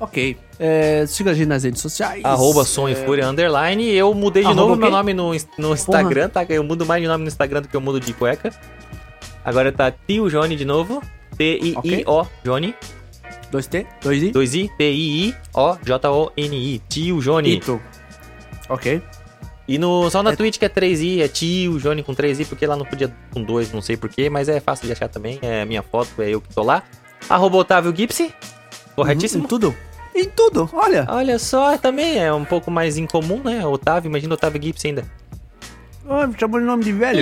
Ok. É, siga a gente nas redes sociais. Arroba Som e Fúria Underline. Eu mudei de Arroba novo meu nome no, no Instagram, tá? Eu mudo mais de nome no Instagram do que eu mudo de cueca. Agora tá Tio Johnny de novo. T-I-I-O, Johnny. 2T? 2I? 2I, T-I-I-O-J-O-N-I. Tio Johnny. Ito. Ok. E no, só na É- Twitch que é 3i, é Tio Johnny com 3i, porque lá não podia com 2, não sei porquê, mas é fácil de achar também. É minha foto, é eu que tô lá. Arroba Otávio Gipsy. Corretíssimo? Em tudo. Em tudo, olha. Olha só, também é um pouco mais incomum, né? Otávio, imagina o Otávio Gipsy ainda. Ah, me chamou de nome de velho.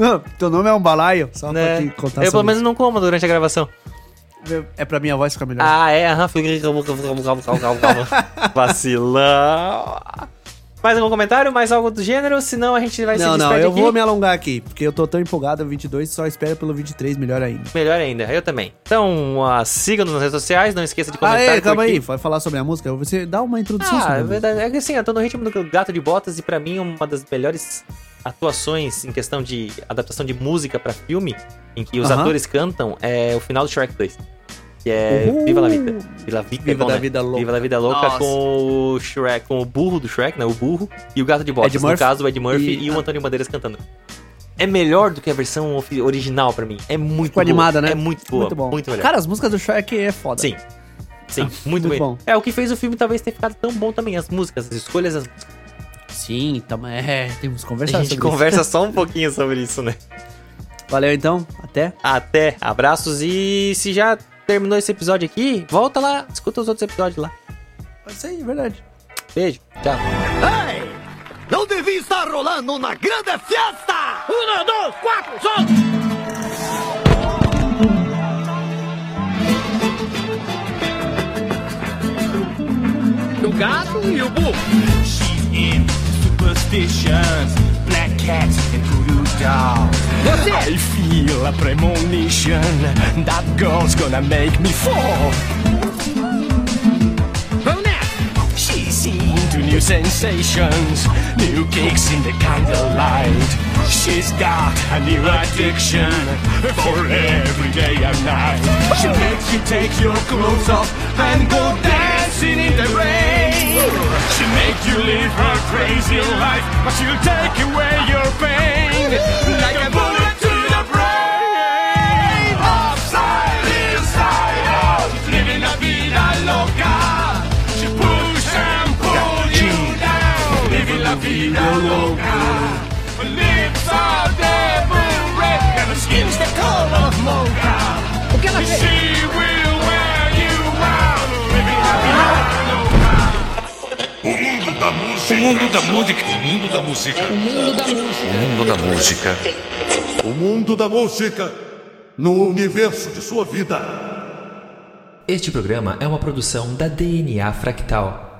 Ah, teu nome é um balaio. Só Né? pra te contar Eu pelo menos não como durante a gravação. isso. É pra minha voz ficar melhor. Ah, é? Aham. (laughs) Vacilão. Mais algum comentário? Mais algo do gênero? Senão a gente vai se não, não, eu aqui. vou me alongar aqui, porque eu tô tão empolgado, 22, só espero pelo 23, melhor ainda. Melhor ainda, eu também. Então, ah, siga-nos nas redes sociais, não esqueça de Ah, comentar. é, calma aí, vai falar sobre a música? Você dá uma introdução Ah, sobre é verdade. É que assim, eu tô no ritmo do Gato de Botas e pra mim uma das melhores atuações em questão de adaptação de música pra filme, em que os Aham. atores cantam, é o final do Shrek 2. Que é Uhul. Viva la Vida. Viva la Vida, é Viva bom, da né? Vida Louca. Viva la Vida Louca Nossa. com o Shrek, com o burro do Shrek, né? O burro, e o Gato de Botas. Ed no Murphy caso, o Ed Murphy e, e- o Antônio Bandeiras cantando. É melhor do que a versão original pra mim. É muito Ficou boa. animada, né? É muito boa. Muito bom. Muito melhor. Cara, as músicas do Shrek é foda. Sim. Sim, muito, muito bem. bom. É, o que fez o filme talvez ter ficado tão bom também. As músicas, as escolhas, as... Sim, tamo, é, temos que a conversar gente sobre conversa só um (laughs) pouquinho sobre isso, né? isso. Valeu então, até. Até, abraços e se já terminou esse episódio aqui, volta lá, escuta os outros episódios lá. Isso aí, é verdade. Beijo, tchau. Ei! Não devia estar rolando uma grande festa! Um, dois, quatro, solta! O gato e o burro. Black cats and voodoo dolls. Você! I feel a premonition that girl's gonna make me fall. Into new sensations, new kicks in the candlelight. She's got a new addiction for every day and night. She'll make you take your clothes off and go dancing in the rain. She'll you live her crazy life, but she'll take away your pain like a O que ela fez? Living la vida loca. O mundo da música. O mundo da música. O mundo da música. O mundo da música. O mundo da música no universo de sua vida. Este programa é uma produção da DNA Fractal.